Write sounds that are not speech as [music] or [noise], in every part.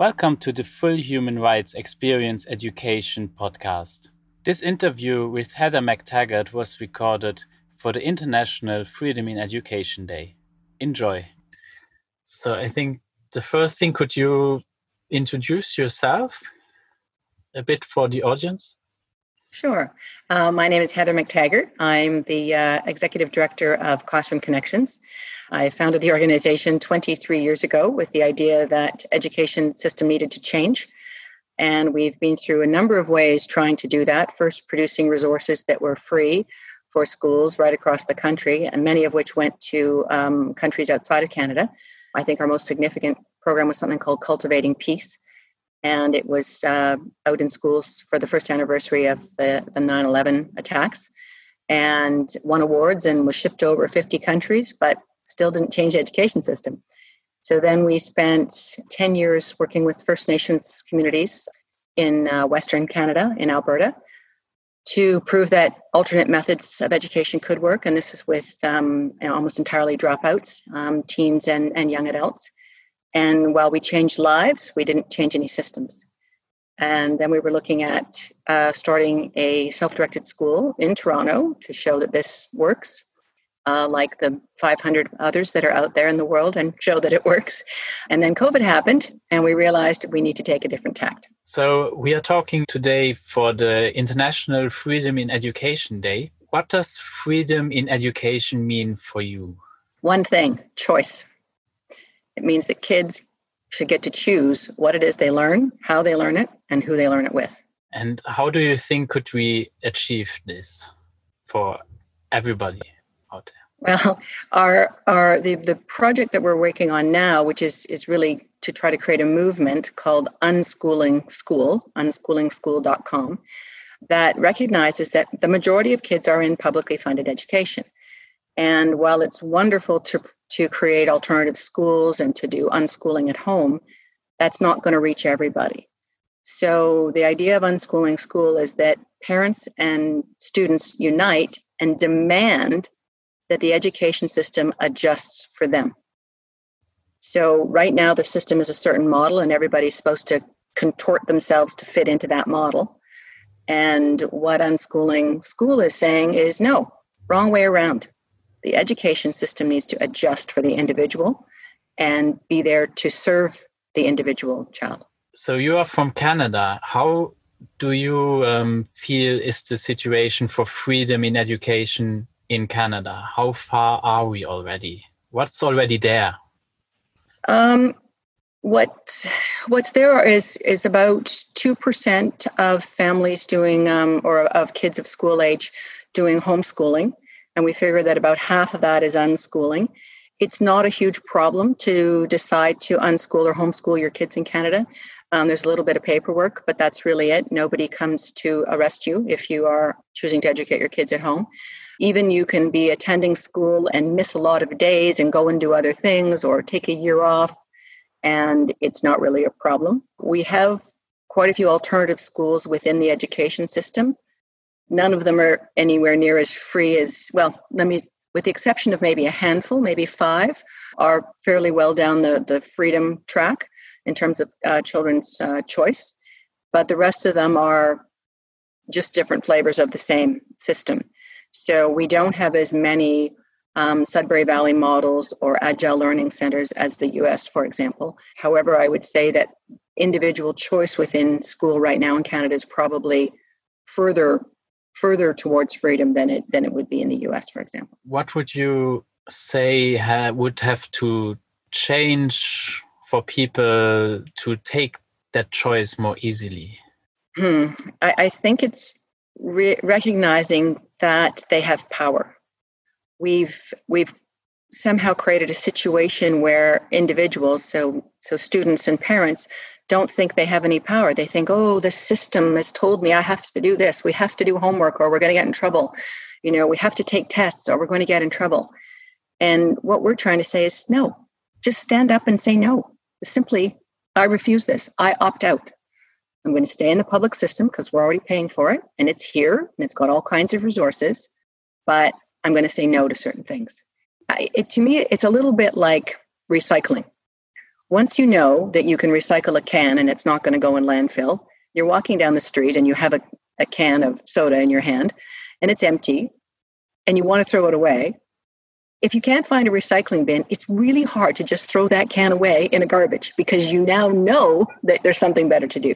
Welcome to the Full Human Rights Experience Education podcast. This interview with Heather MacTaggart was recorded for the International Freedom in Education Day. Enjoy. So, I think the first thing, could you introduce yourself a bit for the audience? Sure. Uh, my name is Heather MacTaggart. I'm the uh, executive director of Classroom Connections. I founded the organization 23 years ago with the idea that education system needed to change. And we've been through a number of ways trying to do that. First, producing resources that were free for schools right across the country, and many of which went to um, countries outside of Canada. I think our most significant program was something called Cultivating Peace, and it was uh, out in schools for the first anniversary of the, the 9-11 attacks and won awards and was shipped to over 50 countries but still didn't change the education system. So then we spent 10 years working with first nations communities in uh, western canada in alberta to prove that alternate methods of education could work and this is with um, almost entirely dropouts um, teens and, and young adults and while we changed lives, we didn't change any systems. And then we were looking at uh, starting a self directed school in Toronto to show that this works, uh, like the 500 others that are out there in the world, and show that it works. And then COVID happened, and we realized we need to take a different tact. So, we are talking today for the International Freedom in Education Day. What does freedom in education mean for you? One thing choice. It means that kids should get to choose what it is they learn, how they learn it, and who they learn it with. And how do you think could we achieve this for everybody out there? Well, [laughs] our our the, the project that we're working on now, which is is really to try to create a movement called Unschooling School, unschoolingschool.com, that recognizes that the majority of kids are in publicly funded education. And while it's wonderful to, to create alternative schools and to do unschooling at home, that's not going to reach everybody. So, the idea of unschooling school is that parents and students unite and demand that the education system adjusts for them. So, right now, the system is a certain model, and everybody's supposed to contort themselves to fit into that model. And what unschooling school is saying is no, wrong way around the education system needs to adjust for the individual and be there to serve the individual child. So you are from Canada. How do you um, feel is the situation for freedom in education in Canada? How far are we already? What's already there? Um, what what's there is is about two percent of families doing um, or of kids of school age doing homeschooling and we figure that about half of that is unschooling. It's not a huge problem to decide to unschool or homeschool your kids in Canada. Um, there's a little bit of paperwork, but that's really it. Nobody comes to arrest you if you are choosing to educate your kids at home. Even you can be attending school and miss a lot of days and go and do other things or take a year off, and it's not really a problem. We have quite a few alternative schools within the education system None of them are anywhere near as free as, well, let me, with the exception of maybe a handful, maybe five, are fairly well down the, the freedom track in terms of uh, children's uh, choice. But the rest of them are just different flavors of the same system. So we don't have as many um, Sudbury Valley models or agile learning centers as the US, for example. However, I would say that individual choice within school right now in Canada is probably further further towards freedom than it than it would be in the US, for example. What would you say ha would have to change for people to take that choice more easily? Hmm. I, I, think it's re recognizing that they have power. We've we've somehow created a situation where individuals, so so students and parents, don't think they have any power. They think, oh, the system has told me I have to do this. We have to do homework or we're going to get in trouble. You know, we have to take tests or we're going to get in trouble. And what we're trying to say is no, just stand up and say no. Simply, I refuse this. I opt out. I'm going to stay in the public system because we're already paying for it and it's here and it's got all kinds of resources, but I'm going to say no to certain things. I, it, to me, it's a little bit like recycling once you know that you can recycle a can and it's not going to go in landfill, you're walking down the street and you have a, a can of soda in your hand and it's empty and you want to throw it away. If you can't find a recycling bin, it's really hard to just throw that can away in a garbage because you now know that there's something better to do.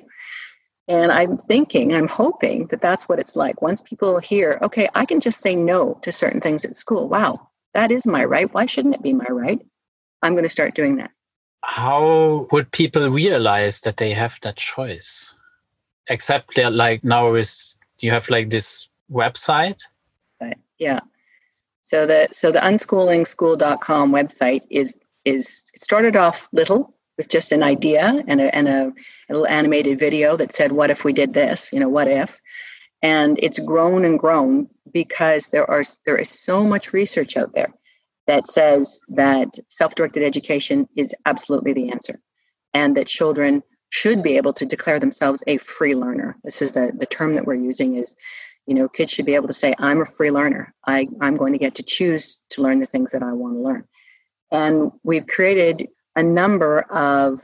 And I'm thinking, I'm hoping that that's what it's like. Once people hear, okay, I can just say no to certain things at school. Wow, that is my right. Why shouldn't it be my right? I'm going to start doing that. How would people realize that they have that choice? Except that, like now, is you have like this website. Right. Yeah. So the so the unschoolingschool.com website is is it started off little with just an idea and a, and a, a little animated video that said, What if we did this? You know, what if? And it's grown and grown because there are there is so much research out there that says that self-directed education is absolutely the answer and that children should be able to declare themselves a free learner. This is the, the term that we're using is, you know, kids should be able to say, I'm a free learner. I, I'm going to get to choose to learn the things that I want to learn. And we've created a number of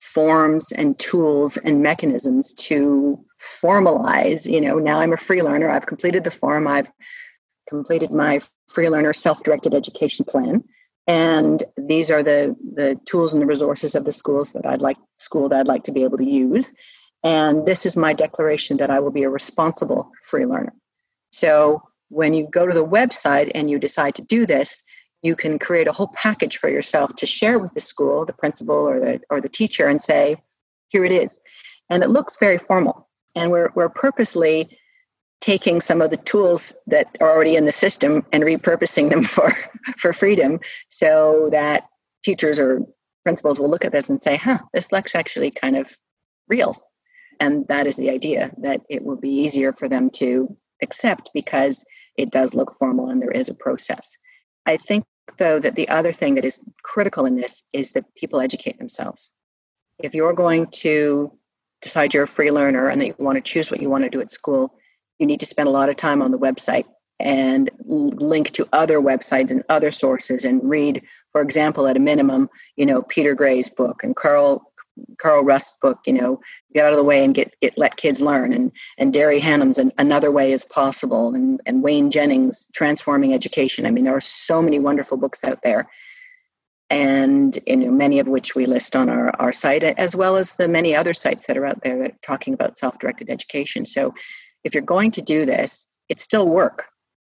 forms and tools and mechanisms to formalize you know now i'm a free learner i've completed the form i've completed my free learner self-directed education plan and these are the the tools and the resources of the schools that i'd like school that i'd like to be able to use and this is my declaration that i will be a responsible free learner so when you go to the website and you decide to do this you can create a whole package for yourself to share with the school, the principal or the or the teacher, and say, here it is. And it looks very formal. And we're we're purposely taking some of the tools that are already in the system and repurposing them [laughs] for for freedom so that teachers or principals will look at this and say, huh, this looks actually kind of real. And that is the idea that it will be easier for them to accept because it does look formal and there is a process. I think though, that the other thing that is critical in this is that people educate themselves. If you're going to decide you're a free learner and that you want to choose what you want to do at school, you need to spend a lot of time on the website and link to other websites and other sources and read, for example, at a minimum, you know, Peter Gray's book and Carl Carl Rust's book, you know, get out of the way and get, get let kids learn, and and Derry Hannam's an, another way is possible, and and Wayne Jennings transforming education. I mean, there are so many wonderful books out there, and you know, many of which we list on our our site, as well as the many other sites that are out there that are talking about self directed education. So, if you're going to do this, it's still work.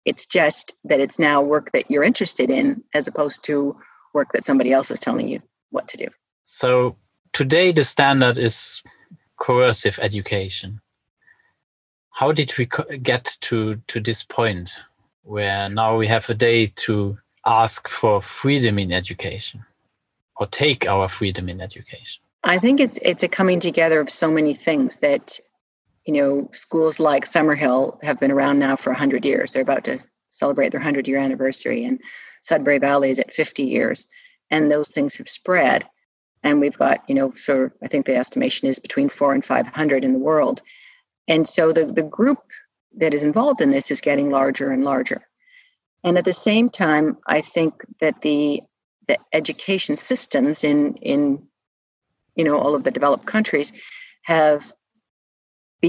It's just that it's now work that you're interested in, as opposed to work that somebody else is telling you what to do. So today the standard is coercive education. How did we get to, to this point where now we have a day to ask for freedom in education or take our freedom in education? I think it's it's a coming together of so many things that you know schools like Summerhill have been around now for 100 years. They're about to celebrate their 100 year anniversary and Sudbury Valley is at 50 years. And those things have spread. And we've got you know sort of, i think the estimation is between four and 500 in the world. And so the, the group that is involved in this is getting larger and larger. And at the same time i think that the the education systems in in you know all of the developed countries have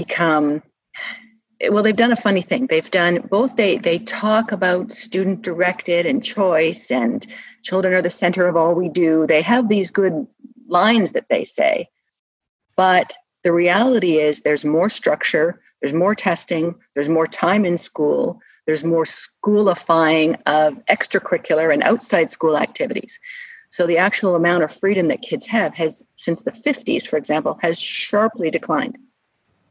become well they've done a funny thing they've done both they they talk about student directed and choice and children are the center of all we do they have these good lines that they say. But the reality is there's more structure, there's more testing, there's more time in school, there's more schoolifying of extracurricular and outside school activities. So the actual amount of freedom that kids have has, since the 50s, for example, has sharply declined.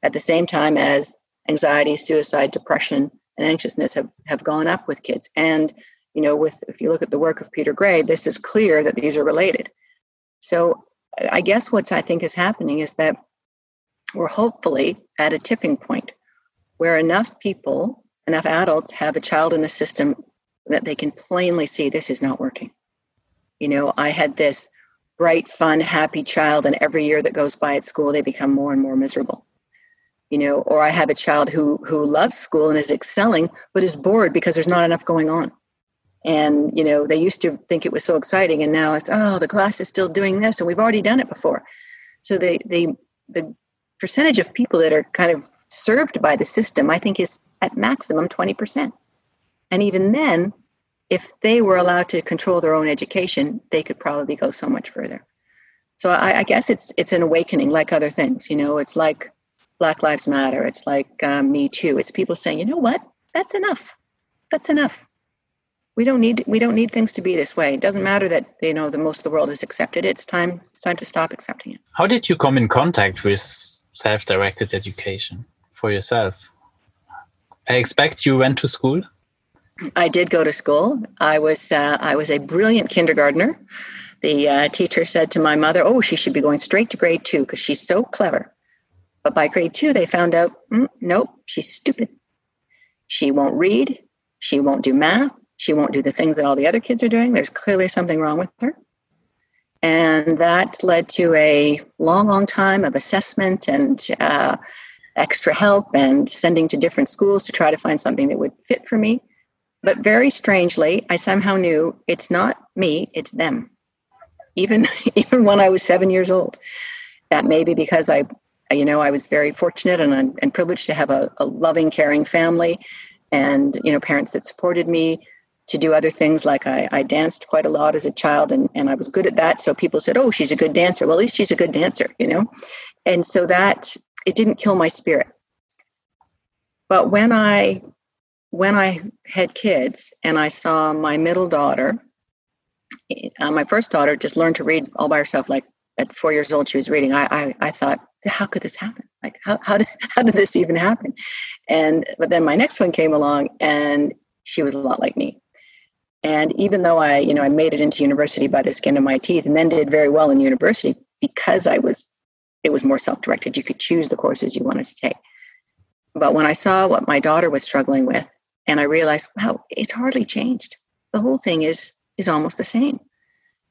At the same time as anxiety, suicide, depression, and anxiousness have, have gone up with kids. And, you know, with if you look at the work of Peter Gray, this is clear that these are related. So I guess what's I think is happening is that we're hopefully at a tipping point where enough people, enough adults have a child in the system that they can plainly see this is not working. You know, I had this bright, fun, happy child, and every year that goes by at school, they become more and more miserable. You know, or I have a child who who loves school and is excelling, but is bored because there's not enough going on. And, you know, they used to think it was so exciting and now it's, oh, the class is still doing this and we've already done it before. So the, the, the percentage of people that are kind of served by the system, I think is at maximum 20%. And even then, if they were allowed to control their own education, they could probably go so much further. So I, I guess it's it's an awakening, like other things. You know, it's like Black Lives Matter. It's like um, Me Too. It's people saying, you know what, that's enough. That's enough. We don't need we don't need things to be this way. It doesn't matter that you know the most of the world has accepted it. It's time it's time to stop accepting it. How did you come in contact with self-directed education for yourself? I expect you went to school. I did go to school. I was uh, I was a brilliant kindergartner. The uh, teacher said to my mother, "Oh, she should be going straight to grade two because she's so clever." But by grade two, they found out, mm, nope, she's stupid. She won't read. She won't do math. She won't do the things that all the other kids are doing. There's clearly something wrong with her. And that led to a long, long time of assessment and uh, extra help and sending to different schools to try to find something that would fit for me. But very strangely, I somehow knew it's not me, it's them. Even [laughs] even when I was seven years old. That may be because I, you know, I was very fortunate and, and privileged to have a, a loving, caring family and, you know, parents that supported me to do other things like I, I danced quite a lot as a child and, and I was good at that. So people said, Oh, she's a good dancer. Well, at least she's a good dancer, you know? And so that it didn't kill my spirit. But when I when I had kids and I saw my middle daughter, uh, my first daughter just learned to read all by herself. Like at four years old, she was reading. I, I, I thought, how could this happen? Like, how, how did, [laughs] how did this even happen? And, but then my next one came along and she was a lot like me. And even though I, you know, I made it into university by the skin of my teeth and then did very well in university because I was, it was more self-directed. You could choose the courses you wanted to take. But when I saw what my daughter was struggling with, and I realized, wow, it's hardly changed. The whole thing is is almost the same.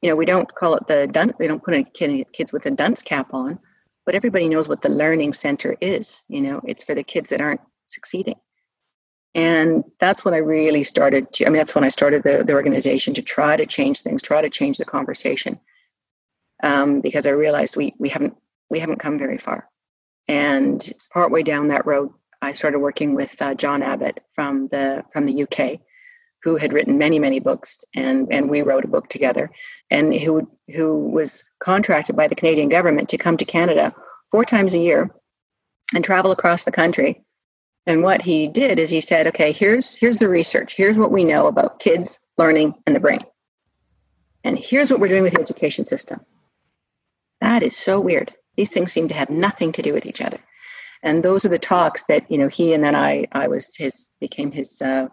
You know, we don't call it the dunce. We don't put any kids with a dunce cap on, but everybody knows what the learning center is. You know, it's for the kids that aren't succeeding. And that's when I really started to, I mean, that's when I started the, the organization to try to change things, try to change the conversation. Um, because I realized we, we haven't, we haven't come very far. And partway down that road, I started working with uh, John Abbott from the from the UK, who had written many many books, and and we wrote a book together, and who who was contracted by the Canadian government to come to Canada four times a year, and travel across the country. And what he did is he said, okay, here's here's the research. Here's what we know about kids learning and the brain, and here's what we're doing with the education system. That is so weird. These things seem to have nothing to do with each other and those are the talks that you know he and then I I was his became his uh,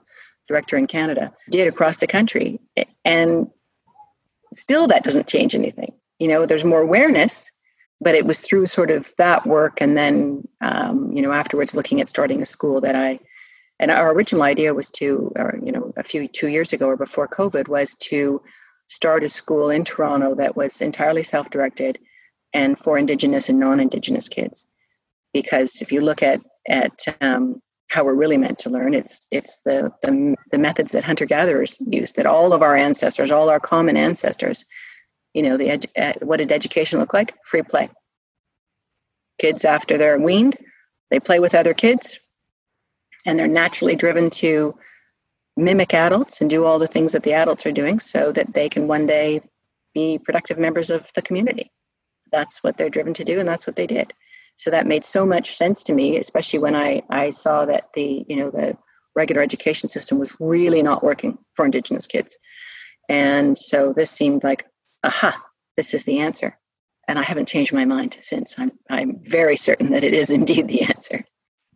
director in Canada did across the country, and still that doesn't change anything. You know, there's more awareness, but it was through sort of that work, and then um, you know afterwards looking at starting a school that I. And our original idea was to, or, you know, a few two years ago or before COVID, was to start a school in Toronto that was entirely self-directed and for Indigenous and non-Indigenous kids because if you look at at um, how we're really meant to learn, it's it's the, the the methods that hunter gatherers used, that all of our ancestors, all our common ancestors, you know, the edu- uh, what did education look like? Free play. Kids after they're weaned, they play with other kids, and they're naturally driven to mimic adults and do all the things that the adults are doing, so that they can one day be productive members of the community. That's what they're driven to do, and that's what they did. So that made so much sense to me, especially when I, I saw that the, you know, the regular education system was really not working for Indigenous kids. And so this seemed like, aha, this is the answer. And I haven't changed my mind since. I'm, I'm very certain that it is indeed the answer.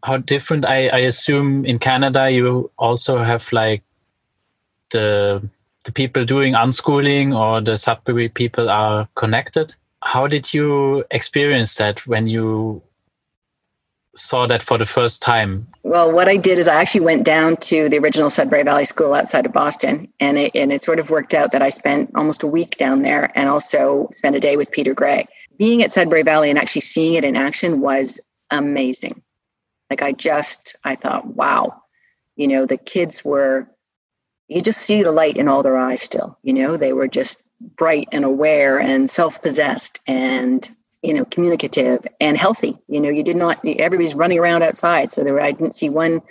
How different, I, I assume in Canada, you also have like the the people doing unschooling or the Sudbury people are connected how did you experience that when you saw that for the first time? Well, what I did is I actually went down to the original Sudbury Valley School outside of Boston, and it, and it sort of worked out that I spent almost a week down there and also spent a day with Peter Gray. Being at Sudbury Valley and actually seeing it in action was amazing. Like I just, I thought, wow, you know, the kids were you just see the light in all their eyes still. You know, they were just bright and aware and self-possessed and you know communicative and healthy. You know you did not everybody's running around outside. So there i didn't see one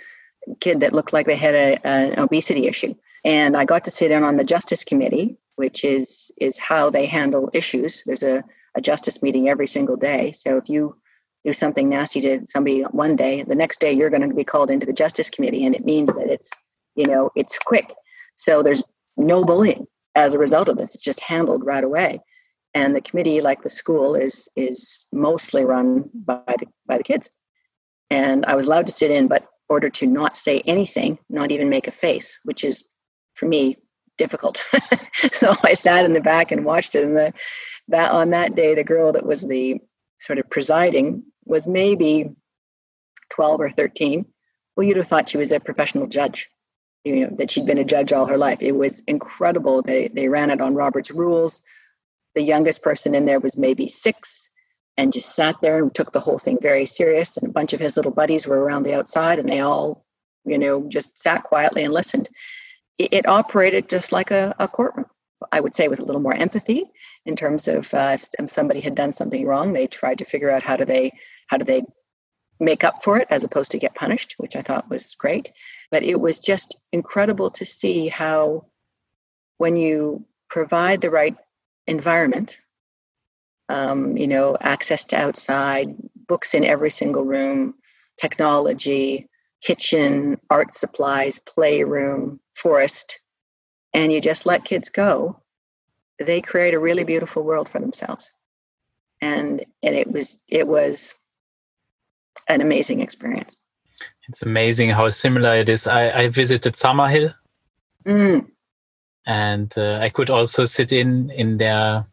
kid that looked like they had a, an obesity issue. And i got to sit in on the justice committee which is is how they handle issues. There's a, a justice meeting every single day. So if you do something nasty to somebody one day the next day you're going to be called into the justice committee. And it means that it's you know it's quick. So there's no bullying as a result of this it's just handled right away. And the committee like the school is is mostly run by the by the kids. And i was allowed to sit in but order to not say anything not even make a face which is for me difficult. [laughs] So i sat in the back and watched it. And the that on that day the girl that was the sort of presiding was maybe 12 or 13 well you'd have thought she was a professional judge you know that she'd been a judge all her life it was incredible they they ran it on robert's rules the youngest person in there was maybe six and just sat there and took the whole thing very serious. And a bunch of his little buddies were around the outside and they all, you know, just sat quietly and listened. It, it operated just like a, a, courtroom, I would say, with a little more empathy in terms of uh, if somebody had done something wrong, they tried to figure out how do they how do they make up for it as opposed to get punished, which I thought was great. But it was just incredible to see how when you provide the right environment um, you know access to outside books in every single room technology kitchen art supplies playroom forest and you just let kids go they create a really beautiful world for themselves. And and it was it was an amazing experience it's amazing how similar it is i i visited summerhill mm and uh, I could also sit in in their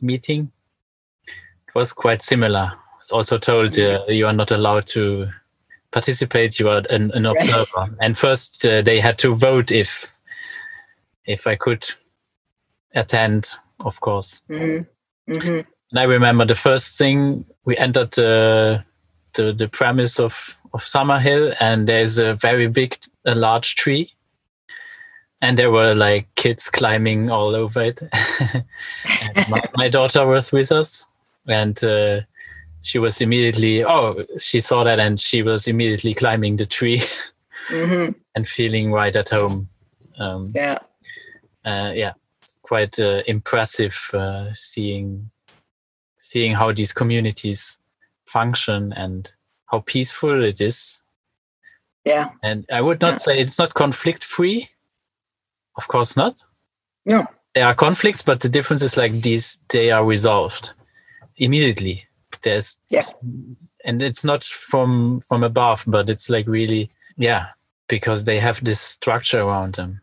meeting. It was quite similar. It's also told uh, you are not allowed to participate. You are an, an observer. Right. And first, uh, they had to vote if if I could attend, of course. Mm-hmm. Mm-hmm. And I remember the first thing we entered the the, the premise of of Summerhill, and there's a very big, a large tree and there were like kids climbing all over it. [laughs] my, my, daughter was with us, and uh, she was immediately oh she saw that and she was immediately climbing the tree [laughs] mm-hmm. and feeling right at home. Um, yeah, uh, yeah, quite uh, impressive uh, seeing seeing how these communities function and how peaceful it is. Yeah, and I would not yeah. say it's not conflict free of course not. No. There are conflicts, but the difference is like these they are resolved immediately. There's yes. And it's not from from above, but it's like really yeah, because they have this structure around them.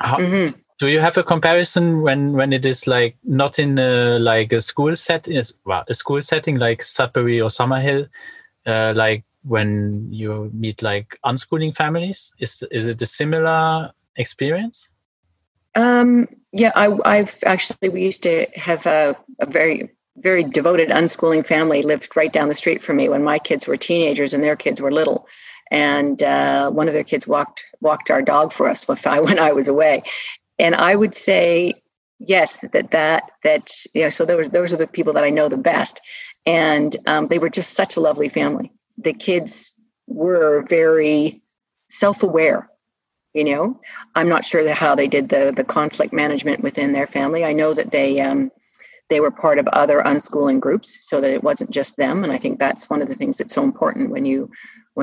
How, mm-hmm. Do you have a comparison when when it is like not in a, like a school setting, well, a school setting like Sudbury or Summerhill, uh, like when you meet like unschooling families? Is is it a similar experience? Um, yeah, I, have actually, we used to have a, a, very, very devoted unschooling family lived right down the street from me when my kids were teenagers and their kids were little. And uh, one of their kids walked walked our dog for us when I [laughs] was away. And I would say, yes, that that that you know, so those those are the people that I know the best. And um, they were just such a lovely family. The kids were very self-aware you know i'm not sure how they did the the conflict management within their family i know that they um, they were part of other unschooling groups so that it wasn't just them and i think that's one of the things that's so important when you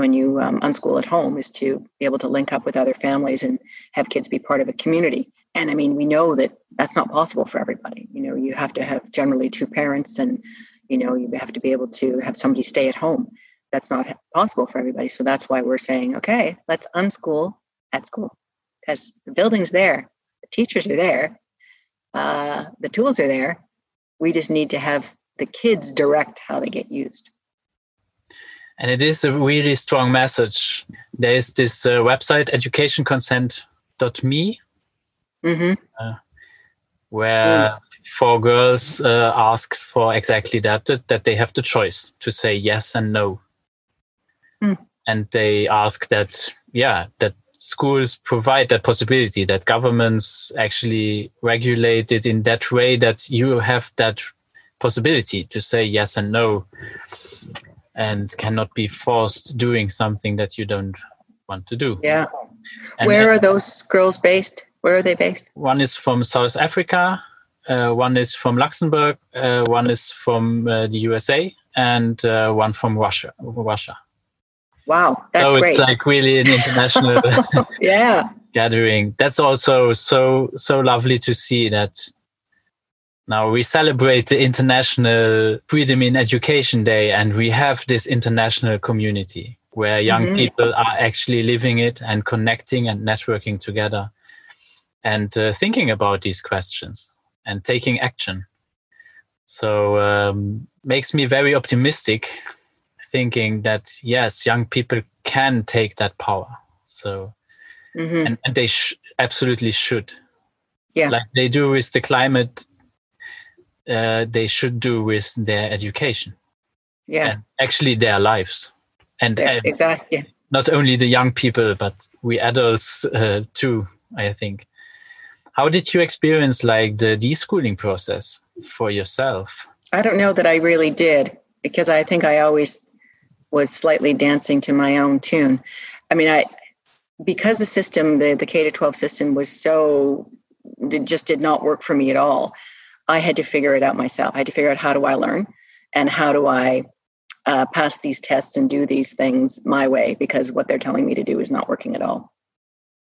when you um, unschool at home is to be able to link up with other families and have kids be part of a community and i mean we know that that's not possible for everybody you know you have to have generally two parents and you know you have to be able to have somebody stay at home that's not possible for everybody so that's why we're saying okay let's unschool at school because the building's there, the teachers are there, uh, the tools are there. We just need to have the kids direct how they get used. And it is a really strong message. There is this uh, website, educationconsent.me, mm-hmm. uh, where mm. four girls uh, ask for exactly that, that, that they have the choice to say yes and no. Mm. And they ask that, yeah, that schools provide that possibility that governments actually regulate it in that way that you have that possibility to say yes and no and cannot be forced doing something that you don't want to do. Yeah. And Where are those girls based? Where are they based? One is from South Africa, uh, one is from Luxembourg, uh, one is from uh, the USA, and uh, one from Russia. Russia. Wow, that's so great. it's like really an international [laughs] yeah gathering. That's also so so lovely to see that. Now we celebrate the International Freedom in Education Day, and we have this international community where young mm-hmm. people are actually living it and connecting and networking together and uh, thinking about these questions and taking action. So um, makes me very optimistic, thinking that yes, young people can take that power. So mm-hmm. and, and they sh- absolutely should. Yeah, like they do with the climate, uh, they should do with their education. Yeah, and actually their lives. And yeah, uh, exactly. Not only the young people, but we adults uh, too. I think. How did you experience like the deschooling process for yourself? I don't know that I really did because I think I always was slightly dancing to my own tune. I mean, I because the system, the the K to 12 system was so it just did not work for me at all. I had to figure it out myself. I had to figure out how do I learn and how do I uh, pass these tests and do these things my way because what they're telling me to do is not working at all.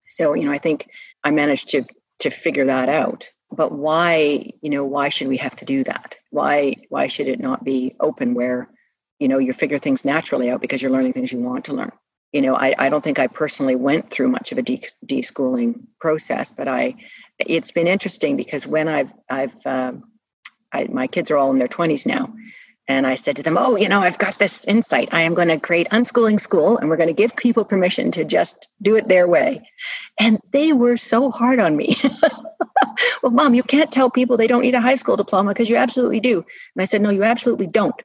So, you know, I think I managed to to figure that out but why you know why should we have to do that why why should it not be open where you know you figure things naturally out because you're learning things you want to learn you know i, I don't think i personally went through much of a de- deschooling process but i it's been interesting because when i've i've um, I, my kids are all in their 20s now and I said to them, Oh, you know, I've got this insight. I am going to create unschooling school and we're going to give people permission to just do it their way. And they were so hard on me. [laughs] well, mom, you can't tell people they don't need a high school diploma because you absolutely do. And I said, No, you absolutely don't.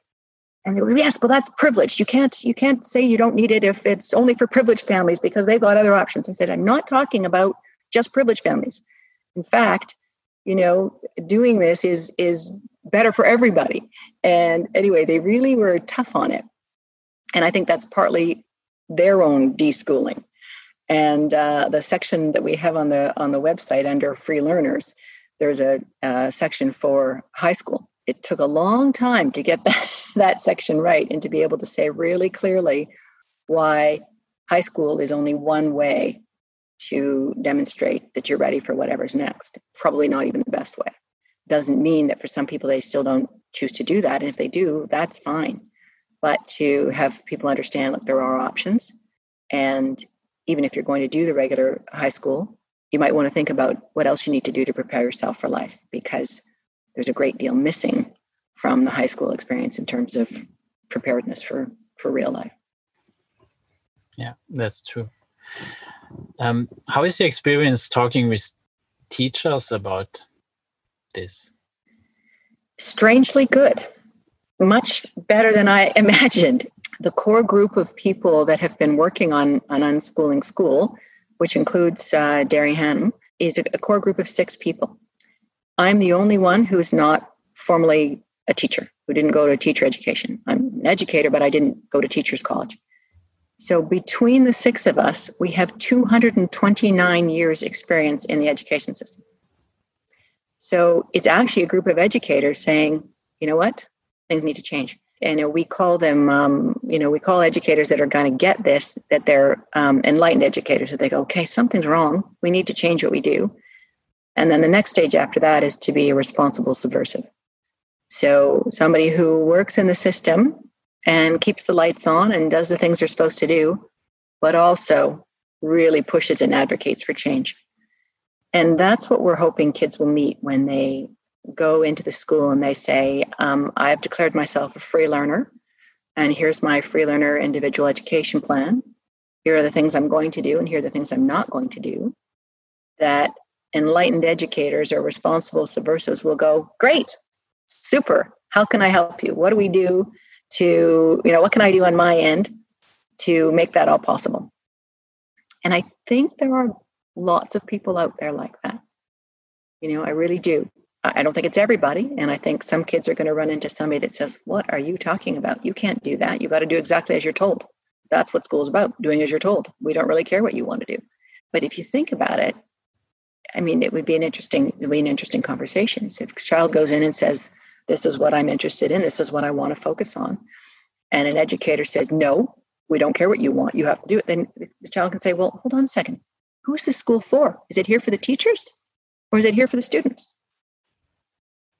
And was, yes, but that's privileged. You can't you can't say you don't need it if it's only for privileged families because they've got other options. I said, I'm not talking about just privileged families. In fact, you know, doing this is is better for everybody. And anyway, they really were tough on it. And I think that's partly their own deschooling. And uh, the section that we have on the on the website under free learners, there's a, a section for high school. It took a long time to get [laughs] that, that section right and to be able to say really clearly why high school is only one way to demonstrate that you're ready for whatever's next. Probably not even the best way doesn't mean that for some people they still don't choose to do that and if they do that's fine but to have people understand look there are options and even if you're going to do the regular high school you might want to think about what else you need to do to prepare yourself for life because there's a great deal missing from the high school experience in terms of preparedness for for real life yeah that's true um, how is your experience talking with teachers about this? Strangely good, much better than I [laughs] imagined. The core group of people that have been working on, on unschooling school, which includes uh, Derry Hannam, is a, a core group of six people. I'm the only one who's not formally a teacher, who didn't go to teacher education. I'm an educator, but I didn't go to teachers college. So between the six of us, we have 229 years experience in the education system. So it's actually a group of educators saying, you know what, things need to change. And we call them, um, you know, we call educators that are going to get this, that they're um, enlightened educators, that they go, okay, something's wrong. We need to change what we do. And then the next stage after that is to be a responsible subversive. So somebody who works in the system and keeps the lights on and does the things they're supposed to do, but also really pushes and advocates for change. And that's what we're hoping kids will meet when they go into the school and they say, um, I've declared myself a free learner, and here's my free learner individual education plan. Here are the things I'm going to do, and here are the things I'm not going to do. That enlightened educators or responsible subversives will go, Great, super. How can I help you? What do we do to, you know, what can I do on my end to make that all possible? And I think there are lots of people out there like that. You know, I really do. I don't think it's everybody. And I think some kids are going to run into somebody that says, What are you talking about? You can't do that. You got to do exactly as you're told. That's what school's about, doing as you're told. We don't really care what you want to do. But if you think about it, I mean, it would be an interesting, it would be an interesting conversation. So if a child goes in and says, This is what I'm interested in, this is what I want to focus on, and an educator says, No, we don't care what you want, you have to do it, then the child can say, Well, hold on a second. Who is this school for? Is it here for the teachers or is it here for the students?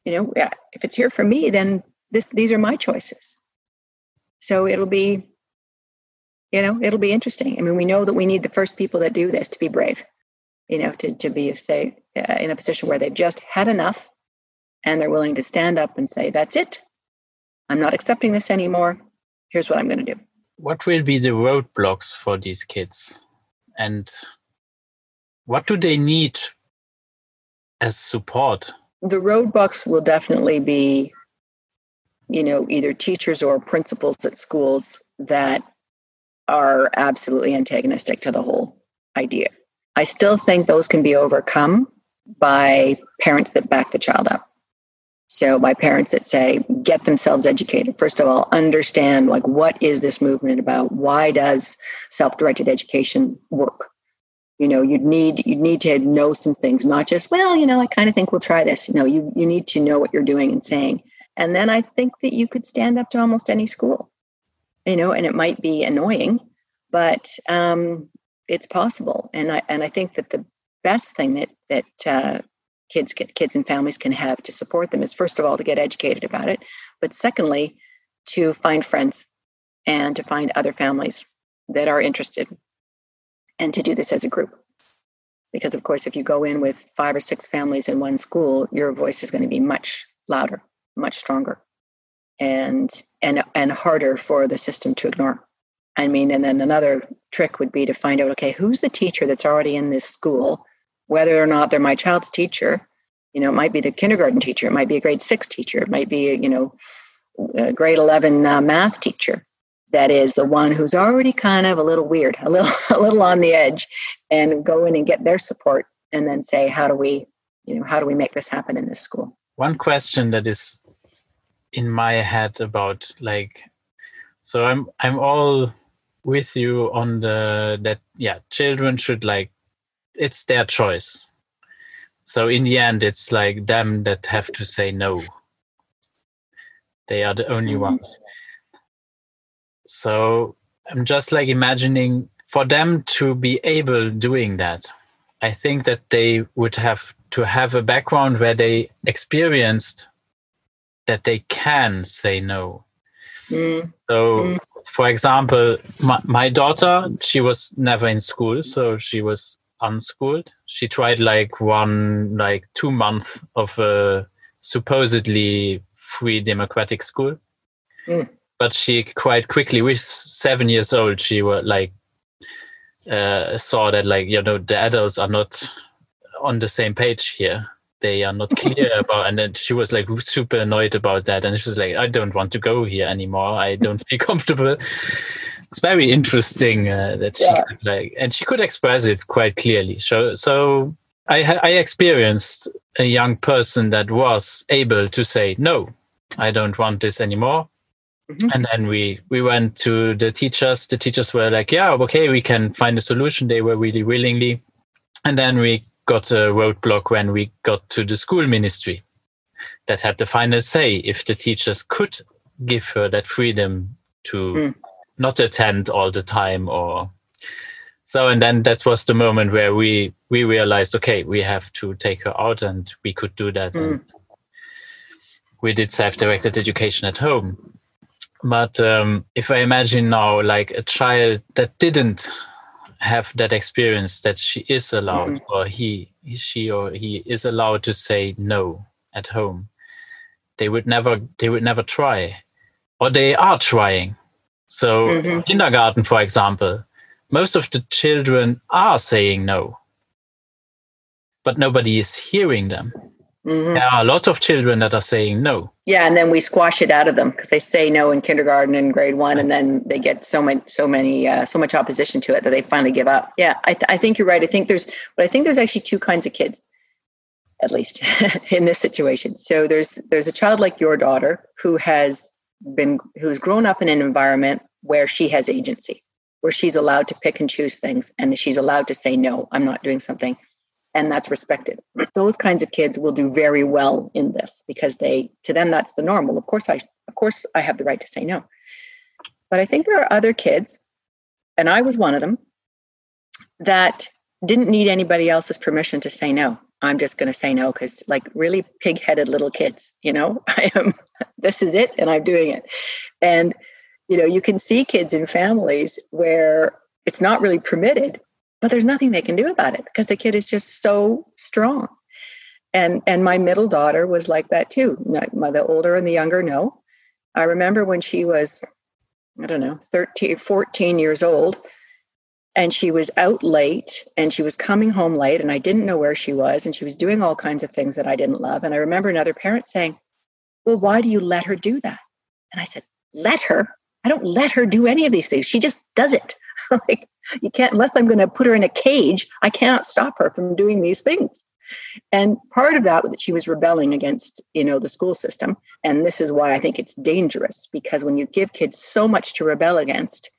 You know, if it's here for me, then this, these are my choices. So it'll be, you know, it'll be interesting. I mean, we know that we need the first people that do this to be brave, you know, to, to be, say, uh, in a position where they've just had enough and they're willing to stand up and say, that's it. I'm not accepting this anymore. Here's what I'm going to do. What will be the roadblocks for these kids? And what do they need as support? The roadblocks will definitely be, you know, either teachers or principals at schools that are absolutely antagonistic to the whole idea. I still think those can be overcome by parents that back the child up. So by parents that say, get themselves educated. First of all, understand like what is this movement about? Why does self-directed education work? you know you'd need you'd need to know some things not just well you know i kind of think we'll try this you know you you need to know what you're doing and saying and then i think that you could stand up to almost any school you know and it might be annoying but um, it's possible and i and i think that the best thing that that uh, kids get kids and families can have to support them is first of all to get educated about it but secondly to find friends and to find other families that are interested and to do this as a group. Because, of course, if you go in with five or six families in one school, your voice is going to be much louder, much stronger, and and and harder for the system to ignore. I mean, and then another trick would be to find out, okay, who's the teacher that's already in this school, whether or not they're my child's teacher. You know, it might be the kindergarten teacher, it might be a grade six teacher, it might be, you know, a grade 11 uh, math teacher that is the one who's already kind of a little weird, a little [laughs] a little on the edge, and go in and get their support, and then say, how do we, you know, how do we make this happen in this school? One question that is in my head about like, so I'm I'm all with you on the that yeah, children should like, it's their choice. So in the end, it's like them that have to say no. They are the only mm-hmm. ones so i'm just like imagining for them to be able doing that i think that they would have to have a background where they experienced that they can say no mm. so mm. For example my, my daughter she was never in school so she was unschooled. She tried like one like two months of a supposedly free democratic school. Mm. But she quite quickly with seven years old she was like uh, saw that like you know the adults are not on the same page here they are not clear [laughs] about and then she was like super annoyed about that and she was like i don't want to go here anymore i don't feel [laughs] comfortable it's very interesting uh, that she yeah. could, like and she could express it quite clearly so so i i experienced a young person that was able to say no i don't want this anymore Mm-hmm. And then we we went to the teachers. The teachers were like, "Yeah, okay, we can find a solution." They were really willingly. And then we got a roadblock when we got to the school ministry that had the final say if the teachers could give her that freedom to mm. not attend all the time or so and then that was the moment where we we realized okay we have to take her out and we could do that mm. we did self-directed education at home but um, if I imagine now, like a child that didn't have that experience, that she is allowed, mm-hmm. or he, she, or he is allowed to say no at home, they would never, they would never try, or they are trying. So, mm-hmm. kindergarten, for example, most of the children are saying no, but nobody is hearing them. Mm-hmm. There are a lot of children that are saying no. Yeah, and then we squash it out of them because they say no in kindergarten and grade one, and then they get so many, so many, uh, so much opposition to it that they finally give up. Yeah, I, th- I think you're right. I think there's, but I think there's actually two kinds of kids, at least [laughs] in this situation. So there's there's a child like your daughter who has been who's grown up in an environment where she has agency, where she's allowed to pick and choose things, and she's allowed to say no, I'm not doing something and that's respected. Those kinds of kids will do very well in this because they to them that's the normal. Of course I of course I have the right to say no. But I think there are other kids and I was one of them that didn't need anybody else's permission to say no. I'm just going to say no cuz like really pig-headed little kids, you know. [laughs] I am this is it and I'm doing it. And you know, you can see kids in families where it's not really permitted but there's nothing they can do about it because the kid is just so strong. And and my middle daughter was like that too. My the older and the younger no. I remember when she was i don't know 13 14 years old and she was out late and she was coming home late and i didn't know where she was and she was doing all kinds of things that i didn't love. And i remember another parent saying well why do you let her do that? And i said let her i don't let her do any of these things. She just does it. [laughs] Like you can't unless i'm going to put her in a cage i can't stop her from doing these things. And part of that was that she was rebelling against you know the school system and this is why i think it's dangerous because when you give kids so much to rebel against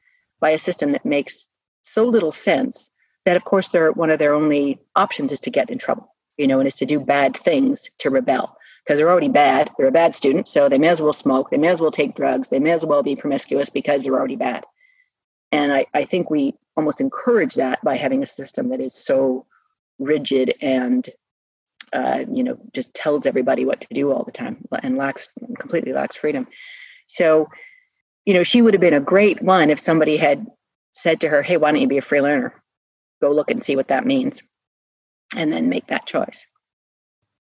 by a system that makes so little sense that of course they're one of their only options is to get in trouble you know and is to do bad things to rebel because they're already bad. They're a bad student so they may as well smoke. They may as well take drugs. They may as well be promiscuous because they're already bad. And I, I think we almost encourage that by having a system that is so rigid and uh, you know just tells everybody what to do all the time and lacks completely lacks freedom. So you know she would have been a great one if somebody had said to her hey why don't you be a free learner? Go look and see what that means. And then make that choice.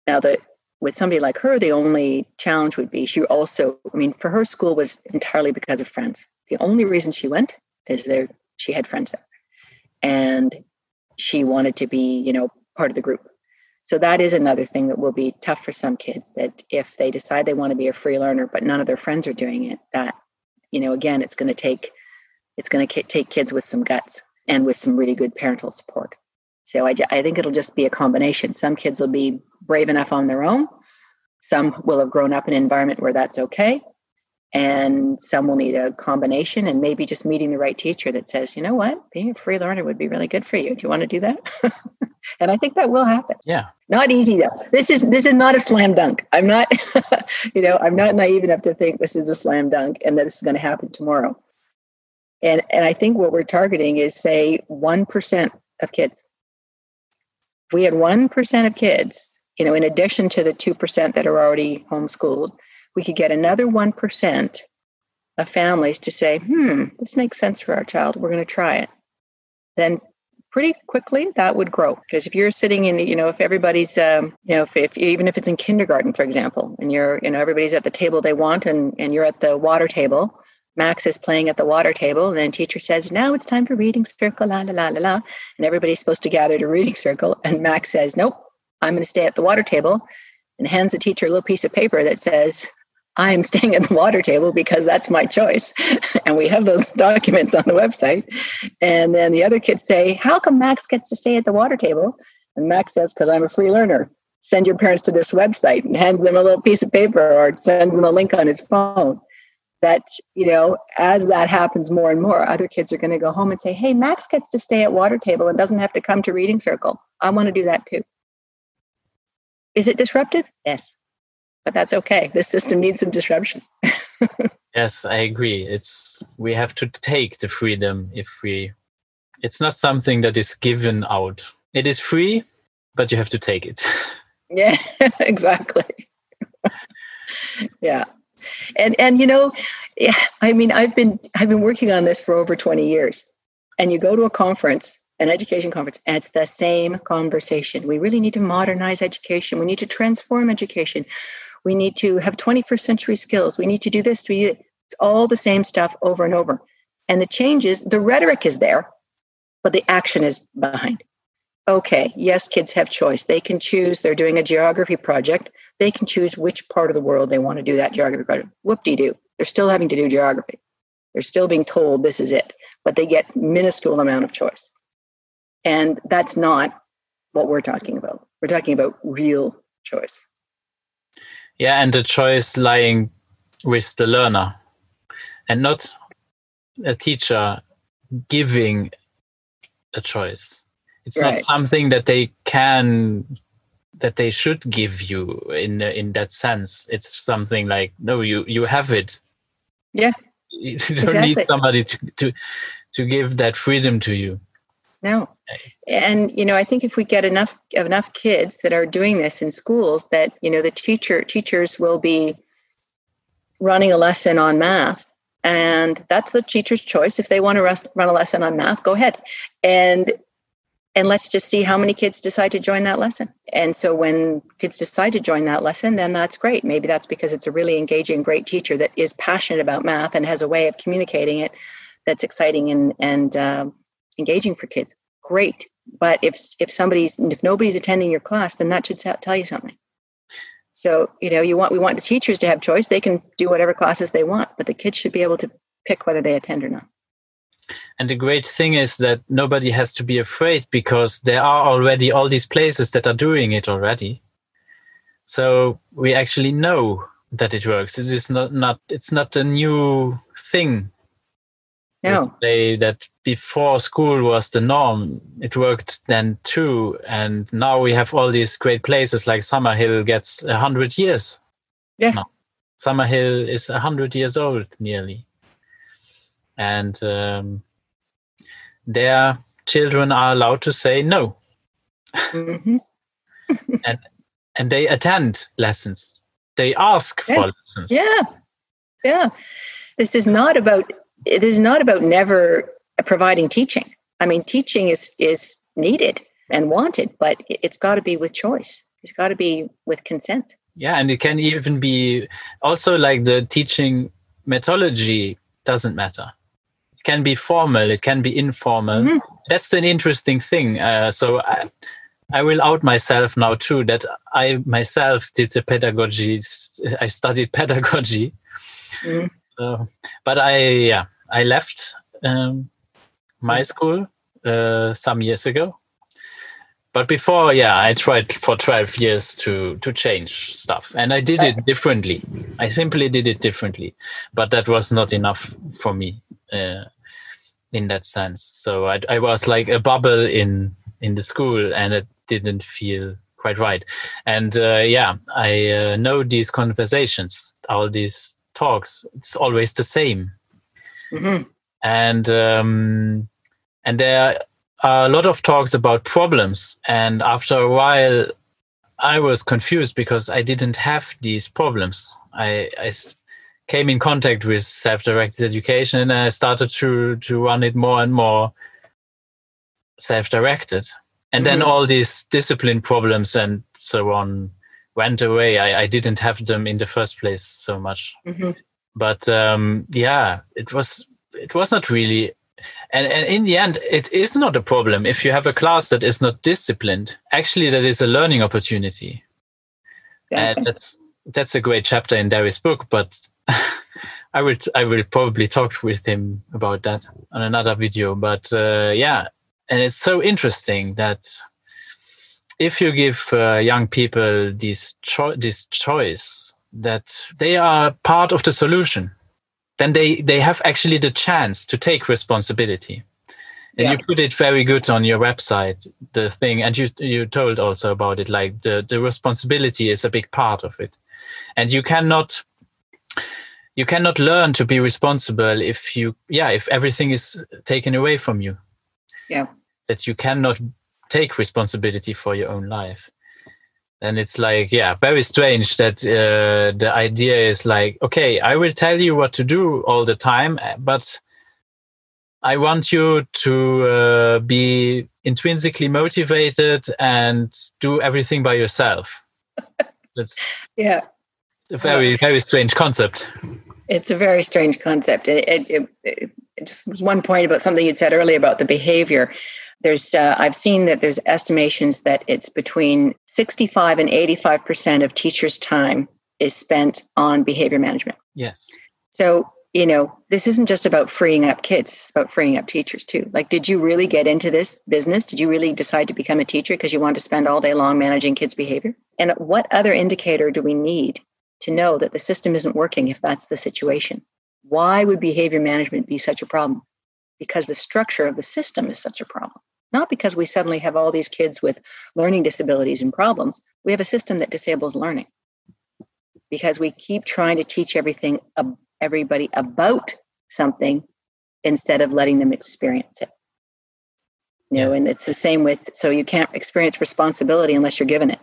Now that with somebody like her the only challenge would be she also i mean for her school was entirely because of friends. The only reason she went is there she had friends there. And she wanted to be you know part of the group. So that is another thing that will be tough for some kids that if they decide they want to be a free learner but none of their friends are doing it that you know again it's going to take it's going to take kids with some guts and with some really good parental support so I, I think it'll just be a combination. Some kids will be brave enough on their own. Some will have grown up in an environment where that's okay. And some will need a combination and maybe just meeting the right teacher that says you know what? Being a free learner would be really good for you. Do you want to do that? [laughs] And i think that will happen. Yeah. Not easy though. This is this is not a slam dunk. I'm not [laughs] you know i'm not naive enough to think this is a slam dunk and that this is going to happen tomorrow. And and i think what we're targeting is say 1% of kids we had 1% of kids you know in addition to the 2% that are already homeschooled we could get another 1% of families to say, hmm, this makes sense for our child. We're going to try it. Then pretty quickly that would grow because if you're sitting in you know if everybody's um, you know if, if even if it's in kindergarten for example and you're you know everybody's at the table they want and and you're at the water table max is playing at the water table and then teacher says now it's time for reading circle la la la la la and everybody's supposed to gather to reading circle and max says nope i'm going to stay at the water table and hands the teacher a little piece of paper that says I'm staying at the water table because that's my choice. [laughs] and we have those [laughs] documents on the website. And then the other kids say, How come Max gets to stay at the water table? And Max says, Because I'm a free learner. Send your parents to this website and hands them a little piece of paper or sends them a link on his phone. That, you know, as that happens more and more, other kids are going to go home and say, Hey, Max gets to stay at water table and doesn't have to come to reading circle. I want to do that too. Is it disruptive? Yes but that's okay. This system needs some disruption. [laughs] yes, I agree. It's we have to take the freedom if we it's not something that is given out. It is free, but you have to take it. [laughs] yeah, [laughs] exactly. yeah. And and you know, I mean I've been I've been working on this for over 20 years. And you go to a conference an education conference, and it's the same conversation. We really need to modernize education. We need to transform education. We need to have 21st century skills. We need to do this. We it's all the same stuff over and over. And the changes, the rhetoric is there, but the action is behind. Okay, yes, kids have choice. They can choose, they're doing a geography project. They can choose which part of the world they want to do that geography project. Whoop de doo. They're still having to do geography. They're still being told this is it, but they get minuscule amount of choice. And that's not what we're talking about. We're talking about real choice. Yeah, and the choice lying with the learner and not a teacher giving a choice. It's right. not something that they can that they should give you in in that sense. It's something like no, you you have it. Yeah, [laughs] you don't exactly. need somebody to to to give that freedom to you. No, and you know, I think if we get enough enough kids that are doing this in schools, that you know, the teacher teachers will be running a lesson on math and that's the teacher's choice if they want to run a lesson on math go ahead and and let's just see how many kids decide to join that lesson. And so when kids decide to join that lesson, then that's great. Maybe that's because it's a really engaging, great teacher that is passionate about math and has a way of communicating it that's exciting and and uh, engaging for kids. Great. But if if somebody's if nobody's attending your class, then that should tell you something. So you know you want we want the teachers to have choice. They can do whatever classes they want, but the kids should be able to pick whether they attend or not. And the great thing is that nobody has to be afraid because there are already all these places that are doing it already. So we actually know that it works. This is not, not it's not a new thing. No. Say that before school was the norm, it worked then too. And now we have all these great places like Summerhill gets a hundred years. Yeah. No. Summerhill is a hundred years old nearly and um, their children are allowed to say no. Mm-hmm. [laughs] and and they attend lessons. They ask yeah. for lessons. Yeah. Yeah. This is not about it is not about never providing teaching. I mean teaching is is needed and wanted but it's got to be with choice. It's got to be with consent. Yeah and it can even be also like the teaching methodology doesn't matter can be formal, it can be informal. Mm-hmm. That's an interesting thing. Uh, so I, I will out myself now too that I myself did the pedagogy. I studied [laughs] pedagogy. Mm. So, but I yeah I left um, my mm. school uh, some years ago. But before, yeah, I tried for twelve years to to change stuff, and I did it differently. I simply did it differently, but that was not enough for me. Uh, in that sense. So I, I was like a bubble in in the school, and it didn't feel quite right. And uh, yeah, I uh, know these conversations, all these talks. It's always the same, mm-hmm. and um, and there are a lot of talks about problems. And after a while, I was confused because I didn't have these problems. I, I came in contact with self-directed education and I started to to run it more and more self-directed. And mm-hmm. then all these discipline problems and so on went away. I, I didn't have them in the first place so much. Mm-hmm. But um, yeah, it was it was not really and, and in the end it is not a problem if you have a class that is not disciplined actually that is a learning opportunity yeah. and that's that's a great chapter in Derry's book but [laughs] I will I will probably talk with him about that on another video. But uh, yeah, and it's so interesting that if you give uh, young people this cho- this choice that they are part of the solution, then they they have actually the chance to take responsibility. And yeah. you put it very good on your website, the thing, and you you told also about it, like the the responsibility is a big part of it, and you cannot you cannot learn to be responsible if you yeah if everything is taken away from you. Yeah. That you cannot take responsibility for your own life. And it's like yeah very strange that uh, the idea is like okay i will tell you what to do all the time but i want you to uh, be intrinsically motivated and do everything by yourself. [laughs] That's yeah a very very strange concept it's a very strange concept. It, it, it, just one point about something you'd said earlier about the behavior. there's uh, I've seen that there's estimations that it's between 65 and 85 percent of teachers' time is spent on behavior management. Yes. So you know, this isn't just about freeing up kids, it's about freeing up teachers too. Like, did you really get into this business? Did you really decide to become a teacher because you want to spend all day long managing kids' behavior? And what other indicator do we need to know that the system isn't working if that's the situation? Why would behavior management be such a problem? Because the structure of the system is such a problem. Not because we suddenly have all these kids with learning disabilities and problems. We have a system that disables learning because we keep trying to teach everything everybody about something instead of letting them experience it. You know, and it's the same with so you can't experience responsibility unless you're given it.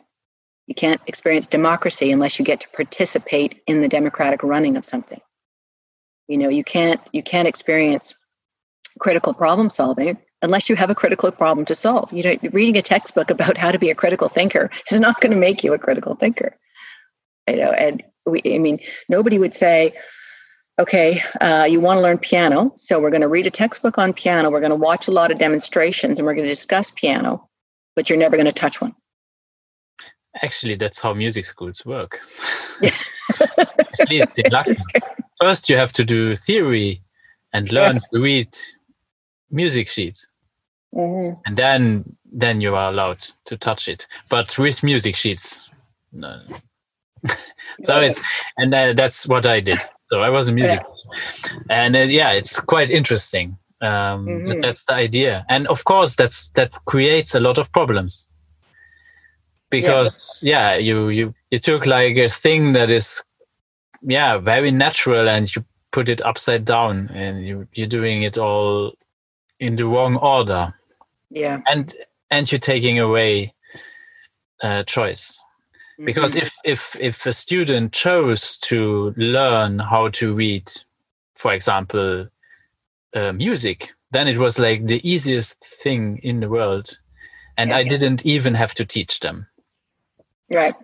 You can't experience democracy unless you get to participate in the democratic running of something. You know, you can't you can't experience critical problem solving unless you have a critical problem to solve. You know, reading a textbook about how to be a critical thinker [laughs] is not going to make you a critical thinker. You know, and we, I mean, nobody would say, okay, uh, you want to learn piano. So we're going to read a textbook on piano. We're going to watch a lot of demonstrations and we're going to discuss piano, but you're never going to touch one. Actually, that's how music schools work. [laughs] First, you have to do theory and learn yeah. to read music sheets. Mm-hmm. And then then you are allowed to touch it. But with music sheets, no. [laughs] so it's and uh, that's what I did. So I was a music, yeah. and uh, yeah, it's quite interesting. Um, mm-hmm. that, that's the idea, and of course, that's that creates a lot of problems because yeah. yeah, you you you took like a thing that is yeah very natural, and you put it upside down, and you you're doing it all in the wrong order. Yeah, and and you're taking away uh, choice because mm-hmm. if if if a student chose to learn how to read for example uh, music then it was like the easiest thing in the world and yeah, i yeah. didn't even have to teach them right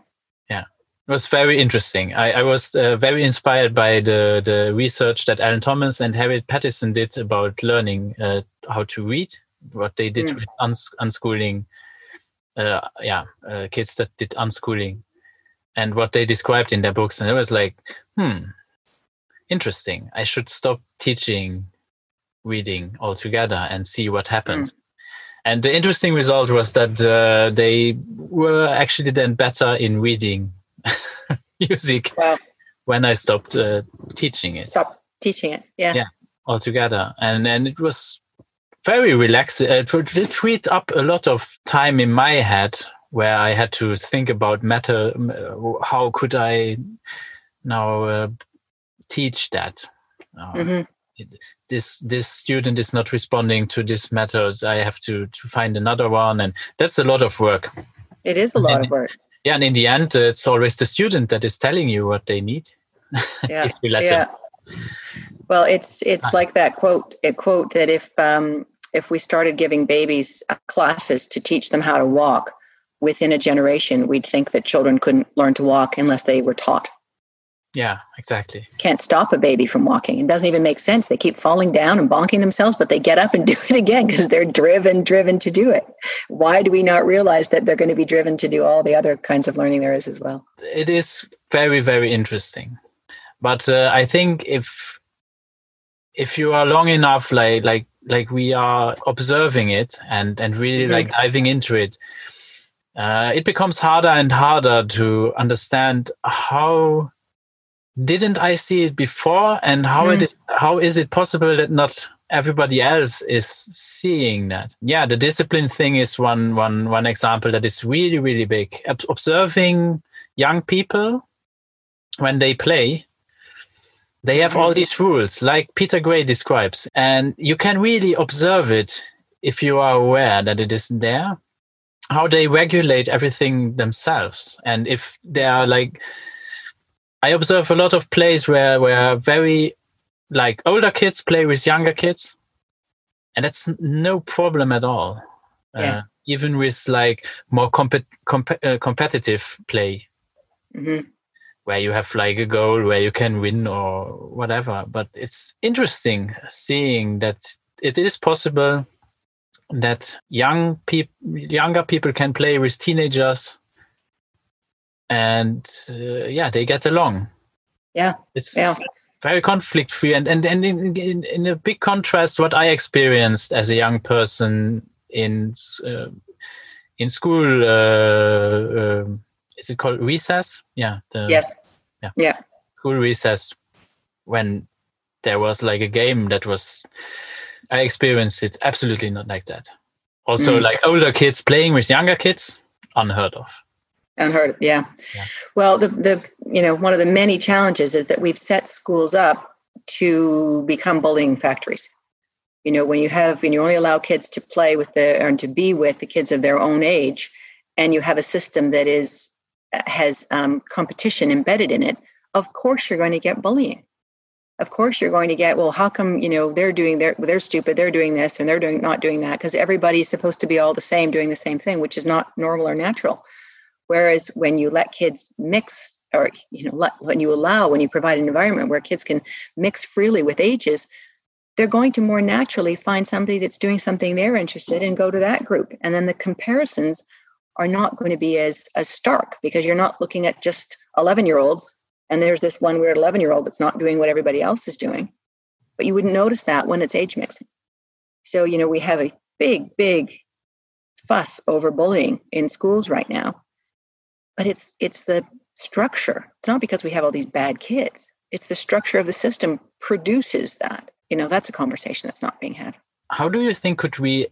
yeah it was very interesting i, I was uh, very inspired by the the research that alan thomas and harriet pattison did about learning uh, how to read what they did mm. with uns- unschooling uh, yeah, uh, kids that did unschooling and what they described in their books. And it was like, hmm, interesting. I should stop teaching reading altogether and see what happens. Mm. And the interesting result was that uh, they were actually then better in reading [laughs] music wow. when I stopped uh, teaching it. Stop teaching it, yeah. Yeah, altogether. And then it was very relaxing. It, it freed up a lot of time in my head where I had to think about matter. How could I now uh, teach that? Uh, mm-hmm. This this student is not responding to this methods. I have to to find another one, and that's a lot of work. It is a lot and, of work. Yeah, and in the end, uh, it's always the student that is telling you what they need. [laughs] Yeah, yeah. Them. Well, it's it's ah. like that quote a quote that if um, if we started giving babies classes to teach them how to walk, within a generation, we'd think that children couldn't learn to walk unless they were taught. Yeah, exactly. Can't stop a baby from walking. It doesn't even make sense. They keep falling down and bonking themselves, but they get up and [laughs] do it again because they're driven, driven to do it. Why do we not realize that they're going to be driven to do all the other kinds of learning there is as well? It is very, very interesting. But uh, I think if if you are long enough, like like like we are observing it and and really mm-hmm. like diving into it, uh, it becomes harder and harder to understand how didn't I see it before, and how mm. it is, how is it possible that not everybody else is seeing that? Yeah, the discipline thing is one one one example that is really really big. Observing young people when they play, they have all mm-hmm. these rules, like Peter Gray describes, and you can really observe it if you are aware that it isn't there how they regulate everything themselves and if they are like i observe a lot of plays where where very like older kids play with younger kids and that's no problem at all yeah. uh, even with like more comp- comp- uh, competitive play mm-hmm. where you have like a goal where you can win or whatever but it's interesting seeing that it is possible that young people, younger people can play with teenagers, and uh, yeah, they get along. Yeah, it's yeah. very conflict free, and and and in, in, in a big contrast, what I experienced as a young person in uh, in school. Uh, uh, is it called recess? Yeah. The, yes. Yeah. Yeah. School recess when there was like a game that was I experienced it absolutely not like that. Also, mm. like older kids playing with younger kids, unheard of. Unheard of, yeah. yeah. Well, the the you know one of the many challenges is that we've set schools up to become bullying factories. You know, when you have when you only allow kids to play with the or to be with the kids of their own age, and you have a system that is has um, competition embedded in it, of course you're going to get bullying of course you're going to get well how come you know they're doing they're they're stupid they're doing this and they're doing not doing that because everybody's supposed to be all the same doing the same thing which is not normal or natural whereas when you let kids mix or you know let, when you allow when you provide an environment where kids can mix freely with ages they're going to more naturally find somebody that's doing something they're interested in and go to that group. And then the comparisons are not going to be as as stark because you're not looking at just 11 year olds and there's this one weird 11 year old that's not doing what everybody else is doing. But you wouldn't notice that when it's age mixing. So you know we have a big big fuss over bullying in schools right now but it's it's the structure. It's not because we have all these bad kids. It's the structure of the system produces that. You know that's a conversation that's not being had. How do you think could we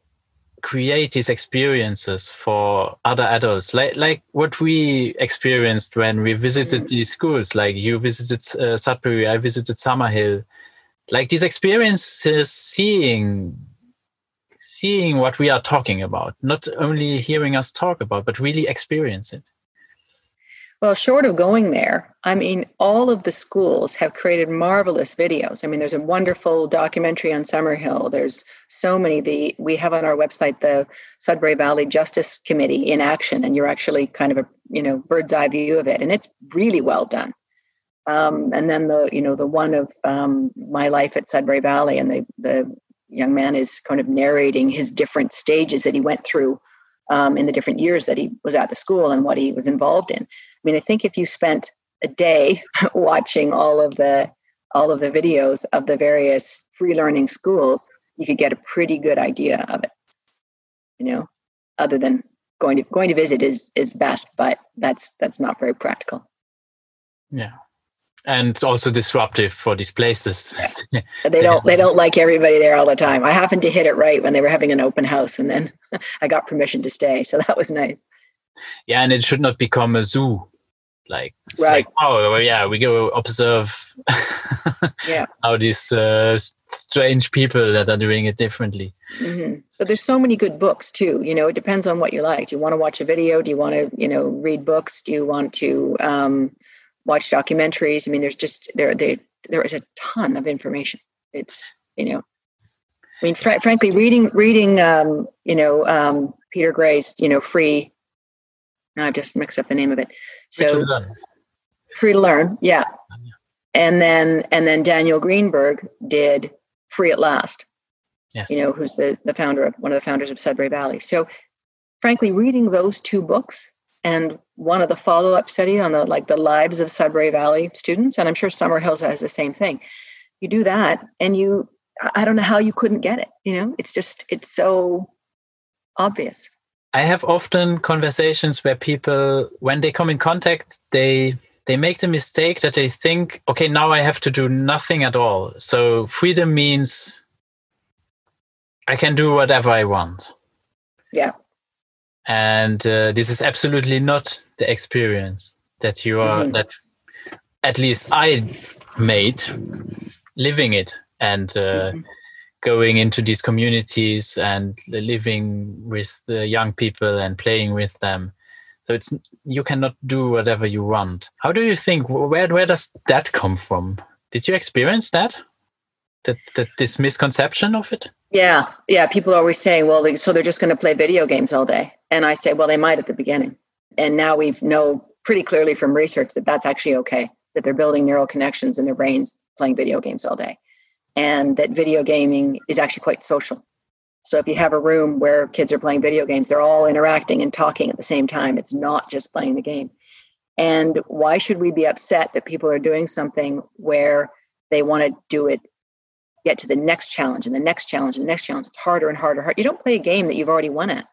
create these experiences for other adults? Like like what we experienced when we visited mm. these schools like you visited uh, sudbury i visited summerhill like these experiences seeing seeing what we are talking about not only hearing us talk about but really experience it well, short of going there, I mean, all of the schools have created marvelous videos. I mean, there's a wonderful documentary on Summerhill. There's so many. The we have on our website the Sudbury Valley Justice Committee in action, and you're actually kind of a you know bird's eye view of it, and it's really well done. Um, and then the you know the one of um, my life at Sudbury Valley, and the the young man is kind of narrating his different stages that he went through um, in the different years that he was at the school and what he was involved in. I mean, I think if you spent a day [laughs] watching all of the all of the videos of the various free learning schools, you could get a pretty good idea of it. You know, other than going to going to visit is is best, but that's that's not very practical. Yeah. And also disruptive for these places. Yeah. they don't they don't like everybody there all the time. I happened to hit it right when they were having an open house and then [laughs] I got permission to stay. So that was nice yeah and it should not become a zoo. Like right. like oh yeah we go observe [laughs] yeah. how these uh, strange people that are doing it differently. Mm-hmm. but there's so many good books too you know it depends on what you like. Do you want to watch a video? Do you want to you know read books? Do you want to um, watch documentaries? I mean there's just there there there is a ton of information. It's you know i mean fr- frankly reading reading um, you know um, peter gray's you know free I've just mixed up the name of it. So free to learn, yeah. And then and then Daniel Greenberg did Free at Last. Yes. You know, who's the the founder of one of the founders of Sudbury Valley. So frankly, reading those two books and one of the follow-up study on the like the lives of Sudbury Valley students, and I'm sure Summerhill's has the same thing. You do that and you I don't know how you couldn't get it. You know, it's just it's so obvious. I have often conversations where people, when they come in contact, they they make the mistake that they think, okay, now I have to do nothing at all. So freedom means I can do whatever I want. Yeah. And uh, this is absolutely not the experience that you are mm-hmm. that at least I made living it and uh, mm-hmm going into these communities and living with the young people and playing with them. So it's you cannot do whatever you want. How do you think where where does that come from? Did you experience that? That, that this misconception of it? Yeah yeah people are always saying well they, so they're just going to play video games all day. And i say well they might at the beginning. And now we know pretty clearly from research that that's actually okay that they're building neural connections in their brains playing video games all day and that video gaming is actually quite social. So if you have a room where kids are playing video games, they're all interacting and talking at the same time. It's not just playing the game. And why should we be upset that people are doing something where they want to do it, get to the next challenge and the next challenge and the next challenge? It's harder and harder. You don't play a game that you've already won at.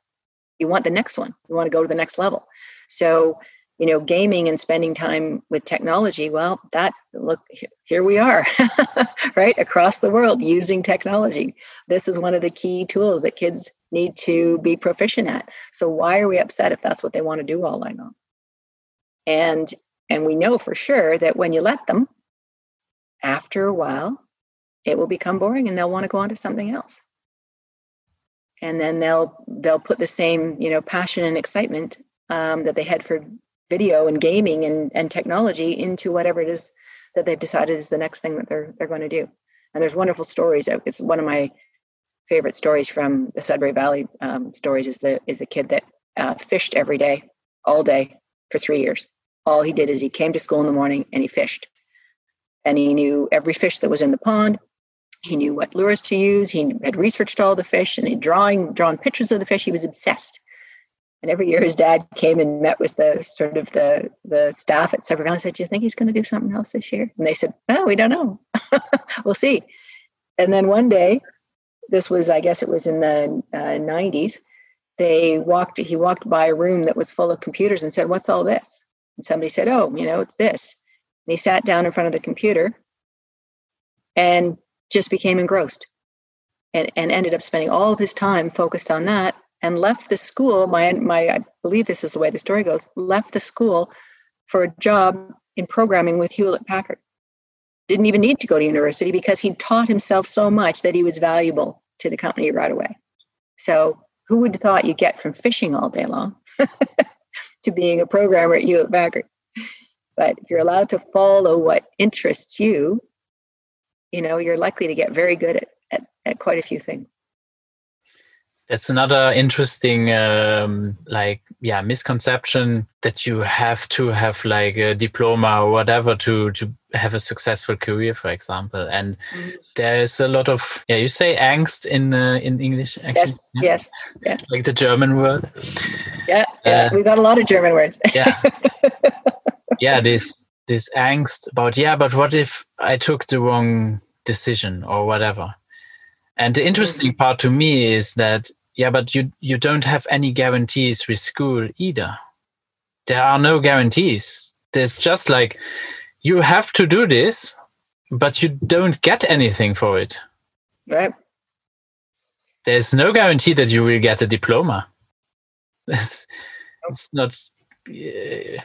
You want the next one. You want to go to the next level. So you know gaming and spending time with technology well that look here we are [laughs] right across the world using technology. This is one of the key tools that kids need to be proficient at. So why are we upset if that's what they want to do all night long? And and we know for sure that when you let them after a while it will become boring and they'll want to go on to something else. And then they'll they'll put the same you know passion and excitement um, that they had for video and gaming and, and technology into whatever it is that they've decided is the next thing that they're they're going to do. And there's wonderful stories. It's one of my favorite stories from the Sudbury Valley um, stories. Is the is the kid that uh, fished every day, all day for three years. All he did is he came to school in the morning and he fished, and he knew every fish that was in the pond. He knew what lures to use. He had researched all the fish and he drawing drawn pictures of the fish. He was obsessed. And every year his dad came and met with the sort of the the staff at Sudbury Valley and said, Do you think he's going to do something else this year? And they said, Oh, we don't know. [laughs] we'll see. And then one day, this was, I guess it was in the uh, 90s, they walked, he walked by a room that was full of computers and said, What's all this? And somebody said, Oh, you know, it's this. And he sat down in front of the computer and just became engrossed and, and ended up spending all of his time focused on that and left the school. My, my, I believe this is the way the story goes, left the school for a job in programming with Hewlett Packard. Didn't even need to go to university because he taught himself so much that he was valuable to the company right away. So, who would have thought you'd get from fishing all day long [laughs] to being a programmer at Hewlett Packard? But if you're allowed to follow what interests you, you know, you're likely to get very good at, at, at quite a few things. That's another interesting, um, like, yeah, misconception that you have to have like a diploma or whatever to to have a successful career, for example. And mm. there's a lot of, yeah, you say angst in uh, in English. Actually? Yes, yeah? yes, yeah. Like the German word. Yeah, yeah. Uh, we got a lot of German words. yeah, [laughs] yeah. This this angst about yeah, but what if I took the wrong decision or whatever? And the interesting mm-hmm. part to me is that yeah, but you you don't have any guarantees with school either. There are no guarantees. There's just like you have to do this, but you don't get anything for it. Right. There's no guarantee that you will get a diploma. [laughs] it's, it's not. Yeah.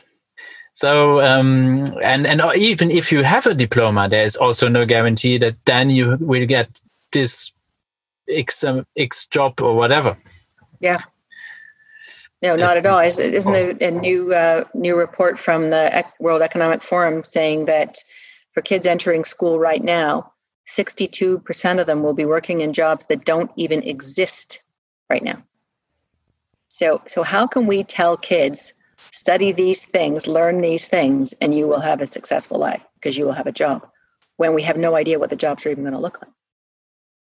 So um, and and even if you have a diploma, there's also no guarantee that then you will get this X um, X job or whatever. Yeah. No, not at all. Isn't there a new uh, new report from the World Economic Forum saying that for kids entering school right now, 62% of them will be working in jobs that don't even exist right now. So, so how can we tell kids study these things, learn these things, and you will have a successful life because you will have a job when we have no idea what the jobs are even going to look like?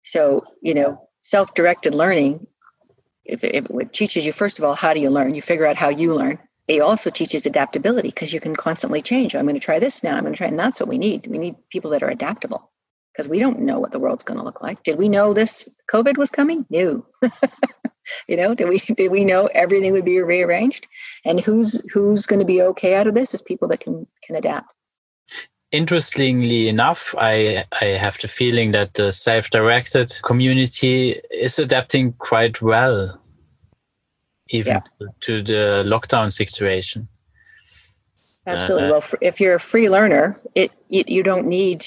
So, you know, self directed learning, if it, if it teaches you, first of all, how do you learn? You figure out how you learn. It also teaches adaptability because you can constantly change. Oh, I'm going to try this now. I'm going to try, and that's what we need. We need people that are adaptable because we don't know what the world's going to look like. Did we know this COVID was coming? No. [laughs] you know, did we did we know everything would be rearranged? And who's who's going to be okay out of this is people that can can adapt interestingly enough, I I have the feeling that the self-directed community is adapting quite well, even yeah. to the lockdown situation. Absolutely. Uh, well, if you're a free learner, it you, you don't need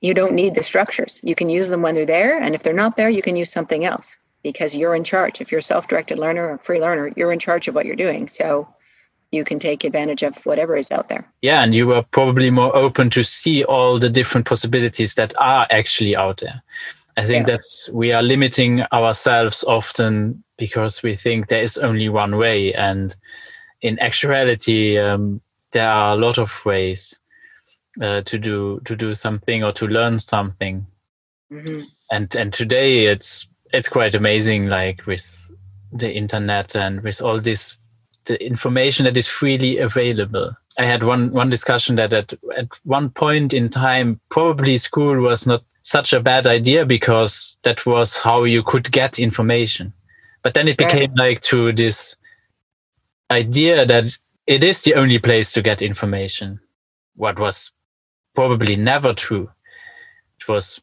you don't need the structures. You can use them when they're there, and if they're not there, you can use something else because you're in charge. If you're a self-directed learner or free learner, you're in charge of what you're doing. So you can take advantage of whatever is out there. Yeah, and you are probably more open to see all the different possibilities that are actually out there. I think yeah. that we are limiting ourselves often because we think there is only one way, and in actuality, um, there are a lot of ways uh, to do to do something or to learn something. Mm-hmm. And and today it's it's quite amazing like with the internet and with all this the information that is freely available. I had one one discussion that at, at one point in time probably school was not such a bad idea because that was how you could get information. But then it became right. like to this idea that it is the only place to get information. What was probably never true. It was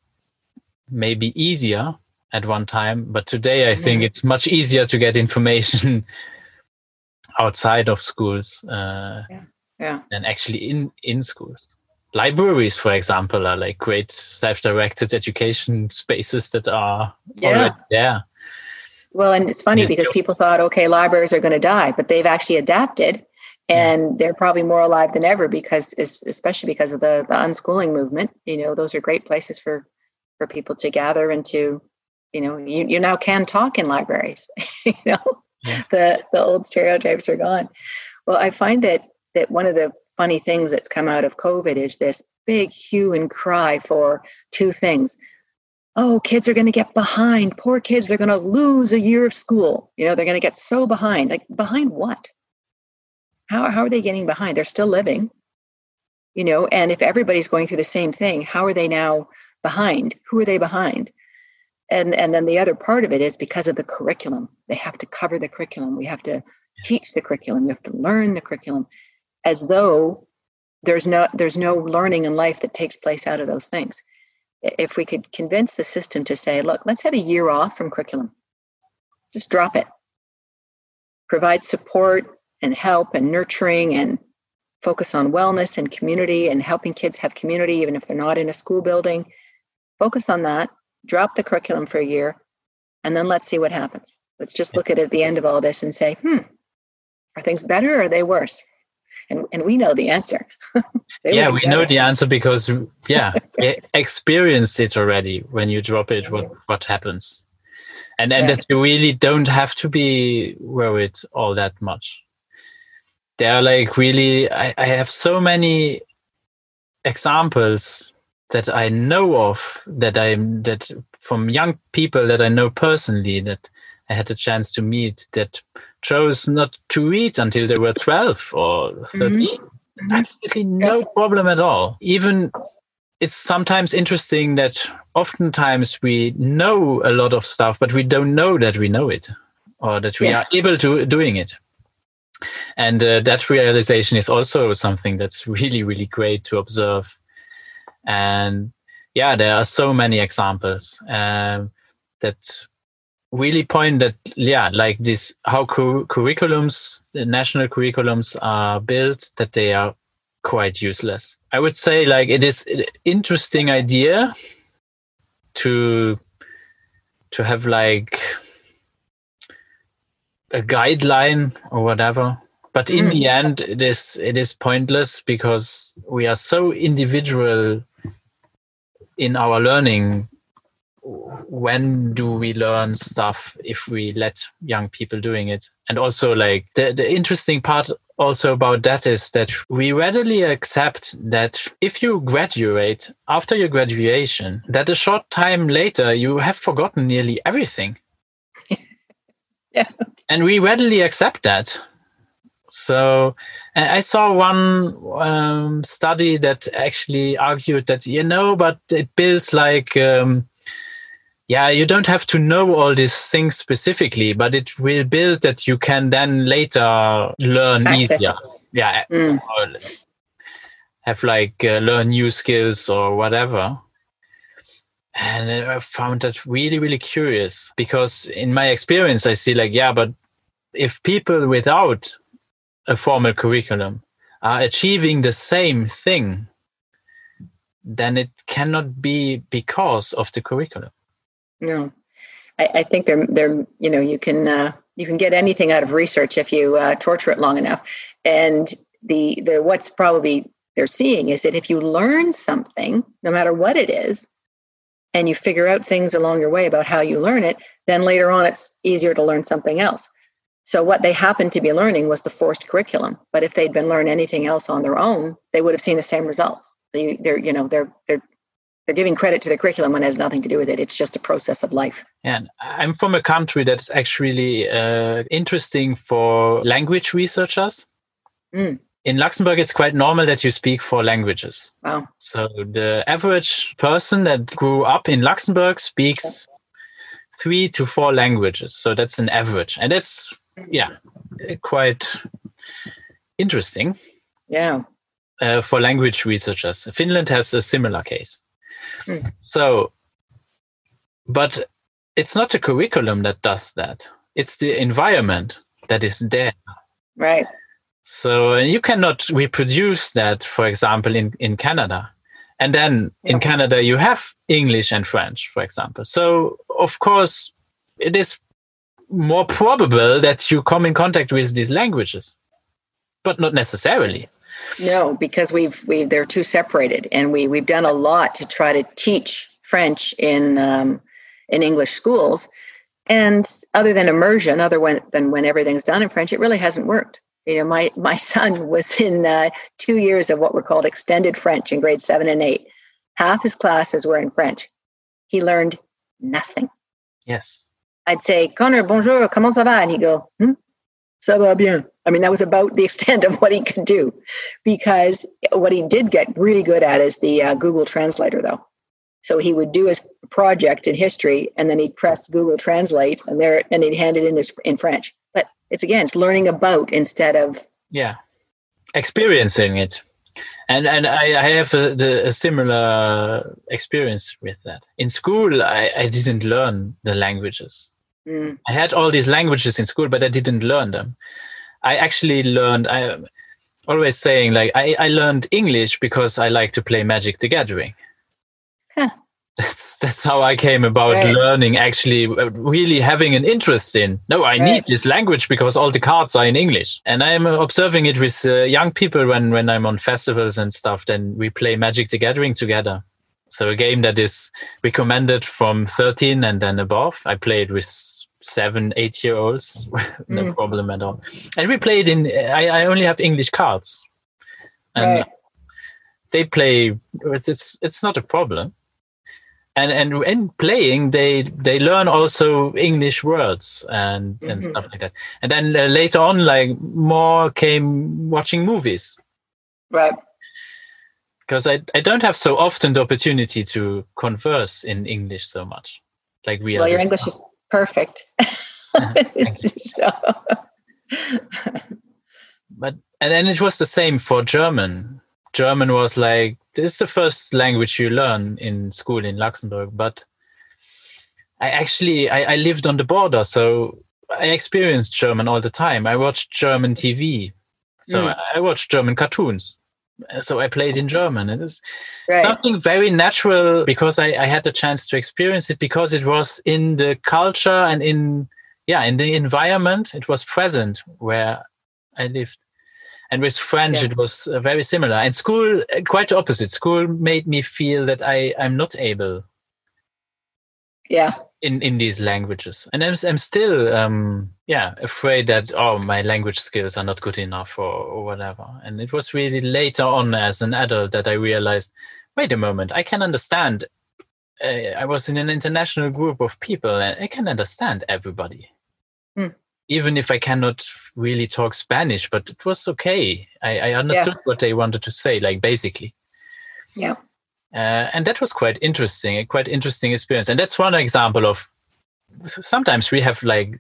maybe easier at one time but today i think it's much easier to get information [laughs] outside of schools uh, yeah. yeah. than actually in in schools libraries for example are like great self-directed education spaces that are yeah. already there well and it's funny yeah. because people thought okay libraries are going to die but they've actually adapted and they're probably more alive than ever because especially because of the the unschooling movement you know those are great places for for people to gather and to you know you, you now can talk in libraries [laughs] you know [laughs] the the old stereotypes are gone. Well i find that that one of the funny things that's come out of covid is this big hue and cry for two things. Oh kids are going to get behind. Poor kids they're going to lose a year of school. You know they're going to get so behind. Like behind what? How, how are they getting behind? They're still living you know and if everybody's going through the same thing how are they now behind? Who are they behind and and then the other part of it is because of the curriculum they have to cover the curriculum. We have to teach the curriculum. We have to learn the curriculum as though there's no there's no learning in life that takes place out of those things. If we could convince the system to say look let's have a year off from curriculum. Just drop it. Provide support and help and nurturing and focus on wellness and community and helping kids have community even if they're not in a school building. Focus on that drop the curriculum for a year, and then let's see what happens. Let's just look at it at the end of all this and say, hmm, are things better or are they worse? And, and we know the answer. [laughs] yeah, we know the answer because, yeah, [laughs] experienced it already. When you drop it, what, what happens? And, and yeah. that you really don't have to be worried all that much. There are like really, I, I have so many examples that I know of that I'm that from young people that I know personally that I had a chance to meet that chose not to read until they were 12 or 13. Mm-hmm. Absolutely no problem at all. Even it's sometimes interesting that oftentimes we know a lot of stuff, but we don't know that we know it or that we yeah. are able to doing it. And uh, that realization is also something that's really, really great to observe and yeah there are so many examples um, that really point that yeah like this how cu- curriculums the national curriculums are built that they are quite useless i would say like it is an interesting idea to to have like a guideline or whatever but in mm. the end it is it is pointless because we are so individual in our learning when do we learn stuff if we let young people doing it? And also like the, the interesting part also about that is that we readily accept that if you graduate after your graduation that a short time later you have forgotten nearly everything. [laughs] Yeah. And we readily accept that. So I saw one um, study that actually argued that you know, but it builds like um, yeah, you don't have to know all these things specifically, but it will build that you can then later learn Access. easier. Yeah, mm. have like uh, learn new skills or whatever. And I found that really, really curious because in my experience, I see like, yeah, but if people without a formal curriculum are achieving the same thing, then it cannot be because of the curriculum. No, I, I think they're they're you know you can uh, you can get anything out of research if you uh, torture it long enough, and the the what's probably they're seeing is that if you learn something, no matter what it is, and you figure out things along your way about how you learn it, then later on it's easier to learn something else. So what they happened to be learning was the forced curriculum. But if they'd been learning anything else on their own, they would have seen the same results. They, they're, you know, they're they're they're giving credit to the curriculum when it has nothing to do with it. It's just a process of life. And I'm from a country that's actually uh, interesting for language researchers. Mm. In Luxembourg, it's quite normal that you speak four languages. Wow. So the average person that grew up in Luxembourg speaks three to four languages. So that's an average. And that's, yeah, quite interesting. Yeah. Uh, for language researchers. Finland has a similar case. Mm. So, but it's not the curriculum that does that. It's the environment that is there. Right. So you cannot reproduce that, for example, in, in Canada. And then in Canada, you have English and French, for example. So, of course, it is more probable that you come in contact with these languages, but not necessarily. No, because we've we they're too separated, and we we've done a lot to try to teach French in um, in English schools, and other than immersion, other when, than when everything's done in French, it really hasn't worked. You know, my my [laughs] son was in uh, two years of what were called extended French in grade seven and eight. Half his classes were in French. He learned nothing. Yes. I'd say, Connor, bonjour, comment ça va? And he'd go, hmm, ça va bien. I mean, that was about the [laughs] extent of what he could do because what he did get really good at is the uh, Google Translator, though. So he would do his project in history and then he'd press Google Translate and there and he'd hand it in his, in French. But it's again, it's learning about instead of yeah, experiencing it. And and I, I have a, the, a similar experience with that. In school, I, I didn't learn the languages. Mm. I had all these languages in school, but I didn't learn them. I actually learned. I always saying like I, I learned English because I like to play Magic the Gathering. Huh. [laughs] That's that's how I came about right. learning. Actually, uh, really having an interest in. No, I right. need this language because all the cards are in English, and I'm observing it with uh, young people when when I'm on festivals and stuff. Then we play Magic the Gathering together. So a game that is recommended from 13 and then above. I played with seven, eight year olds, [laughs] no mm. problem at all. And we played in. I, I only have English cards, and right. they play. It's it's not a problem. And and in playing, they they learn also English words and and mm-hmm. stuff like that. And then uh, later on, like more came watching movies. Right. Because I, I don't have so often the opportunity to converse in English so much, like we. Well, your English is perfect. [laughs] [laughs] so. but and then it was the same for German. German was like this is the first language you learn in school in Luxembourg, but I actually I, I lived on the border, so I experienced German all the time. I watched German TV, so mm. I watched German cartoons. So I played in German. It is right. something very natural because I, I had the chance to experience it because it was in the culture and in yeah in the environment. It was present where I lived. And with French, yeah. it was uh, very similar. And school, uh, quite opposite. School made me feel that I I'm not able. Yeah. In in these languages, and I'm I'm still um yeah afraid that oh my language skills are not good enough or, or whatever. And it was really later on as an adult that I realized, wait a moment, I can understand. Uh, I was in an international group of people, and I can understand everybody. Mm even if I cannot really talk Spanish, but it was okay. I, I understood yeah. what they wanted to say, like basically. Yeah. Uh, and that was quite interesting, a quite interesting experience. And that's one example of sometimes we have like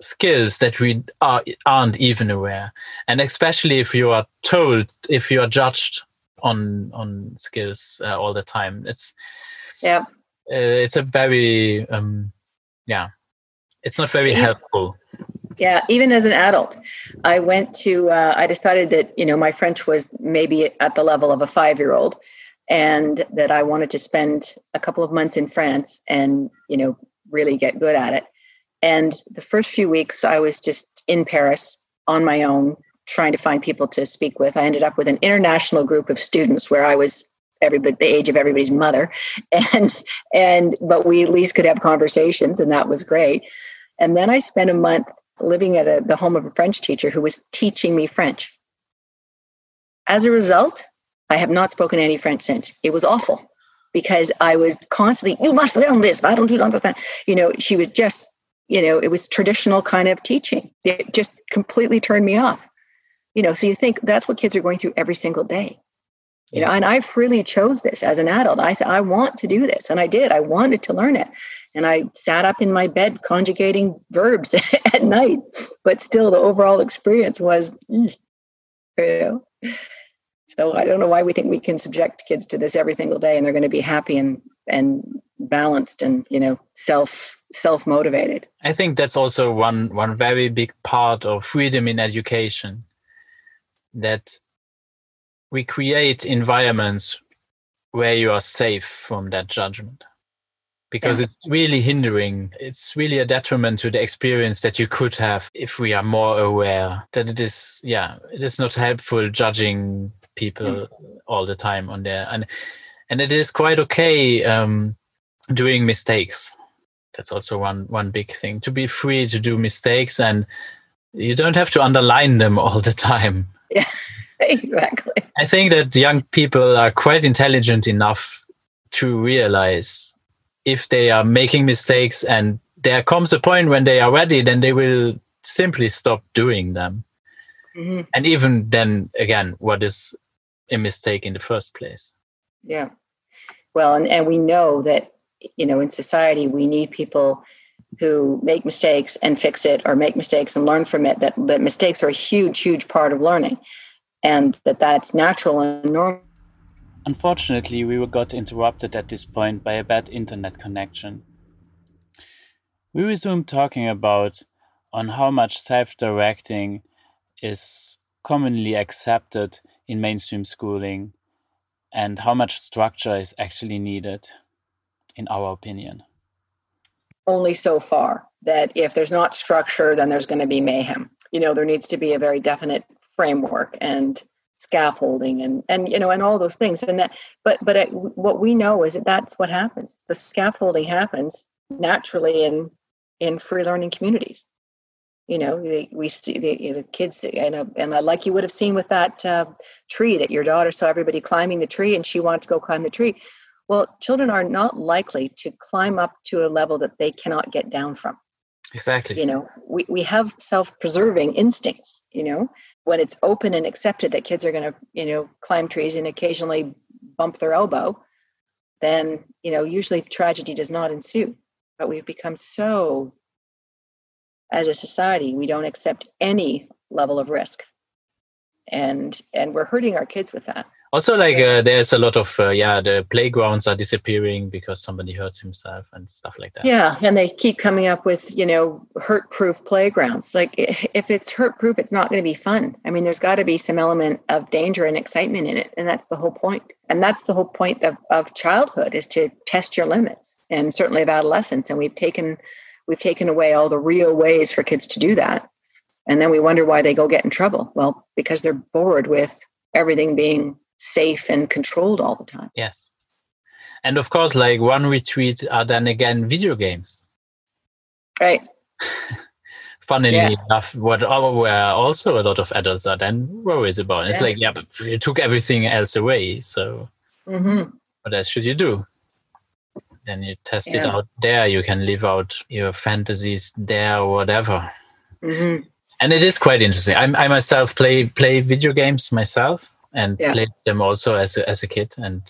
skills that we are, aren't even aware. And especially if you are told, if you are judged on on skills uh, all the time, it's yeah, uh, it's a very um, yeah, it's not very helpful yeah, even as an adult, I went to, uh, I decided that, you know, my French was maybe at the level of a five year old and that I wanted to spend a couple of months in France and, you know, really get good at it. And the first few weeks, I was just in Paris on my own, trying to find people to speak with. I ended up with an international group of students where I was everybody the age of everybody's mother [laughs] and and but we at least could have conversations and that was great and then i spent a month living at a, the home of a French teacher who was teaching me French. As a result, I have not spoken any French since. It was awful because I was constantly, you must learn this. I don't do understand. You know, she was just, you know, it was traditional kind of teaching. It just completely turned me off. You know, so you think that's what kids are going through every single day. You know, and I freely chose this as an adult. I said I want to do this, and I did. I wanted to learn it, and I sat up in my bed conjugating verbs [laughs] at night. But still, the overall experience was, mm, you know. So I don't know why we think we can subject kids to this every single day, and they're going to be happy and and balanced and you know self self motivated. I think that's also one one very big part of freedom in education that we create environments where you are safe from that judgment because yeah. it's really hindering it's really a detriment to the experience that you could have if we are more aware that it is yeah it is not helpful judging people mm. all the time on there and and it is quite okay um doing mistakes that's also one one big thing to be free to do mistakes and you don't have to underline them [laughs] all the time yeah [laughs] exactly. I think that young people are quite intelligent enough to realize if they are making mistakes and there comes a point when they are ready, then they will simply stop doing them. Mm-hmm. And even then, again, what is a mistake in the first place? Yeah. Well, and, and we know that, you know, in society, we need people who make mistakes and fix it or make mistakes and learn from it that, that mistakes are a huge huge part of learning and that that's natural and normal. Unfortunately, we were got interrupted at this point by a bad internet connection. We resumed talking about on how much self-directing is commonly accepted in mainstream schooling and how much structure is actually needed in our opinion? Only so far that if there's not structure then there's going to be mayhem. You know there needs to be a very definite framework and scaffolding and and you know and all those things. And that but but it, what we know is that that's what happens. The scaffolding happens naturally in in free learning communities. You know we see the, you know, kids and, and like you would have seen with that uh, tree that your daughter saw everybody climbing the tree and she wanted to go climb the tree well children are not likely to climb up to a level that they cannot get down from. Exactly. You know we, we have self-preserving instincts you know? When it's open and accepted that kids are going to you know climb trees and occasionally bump their elbow then you know usually tragedy does not ensue. But we've become so as a society we don't accept any level of risk. And and we're hurting our kids with that also like uh, there's a lot of uh, yeah the playgrounds are disappearing because somebody hurts himself and stuff like that. Yeah and they keep coming up with you know hurt proof playgrounds. Like if it's hurt proof it's not going to be fun. I mean there's got to be some element of danger and excitement in it and that's the whole point. and that's the whole point of, of childhood is to test your limits and certainly of adolescence and we've taken we've taken away all the real ways for kids to do that. And then we wonder why they go get in trouble. Well because they're bored with everything being safe and controlled all the time. Yes. And of course, like one retreat are then again video games. Right. [laughs] Funnily yeah. enough, what where also a lot of adults are then worried about. It's yeah. like, yeah, but you took everything else away. So mm-hmm. what else should you do? Then you test yeah. it out there. You can live out your fantasies there or whatever. Mm-hmm. And it is quite interesting. I, I myself play play video games myself and yeah. played them also as a, as a kid. And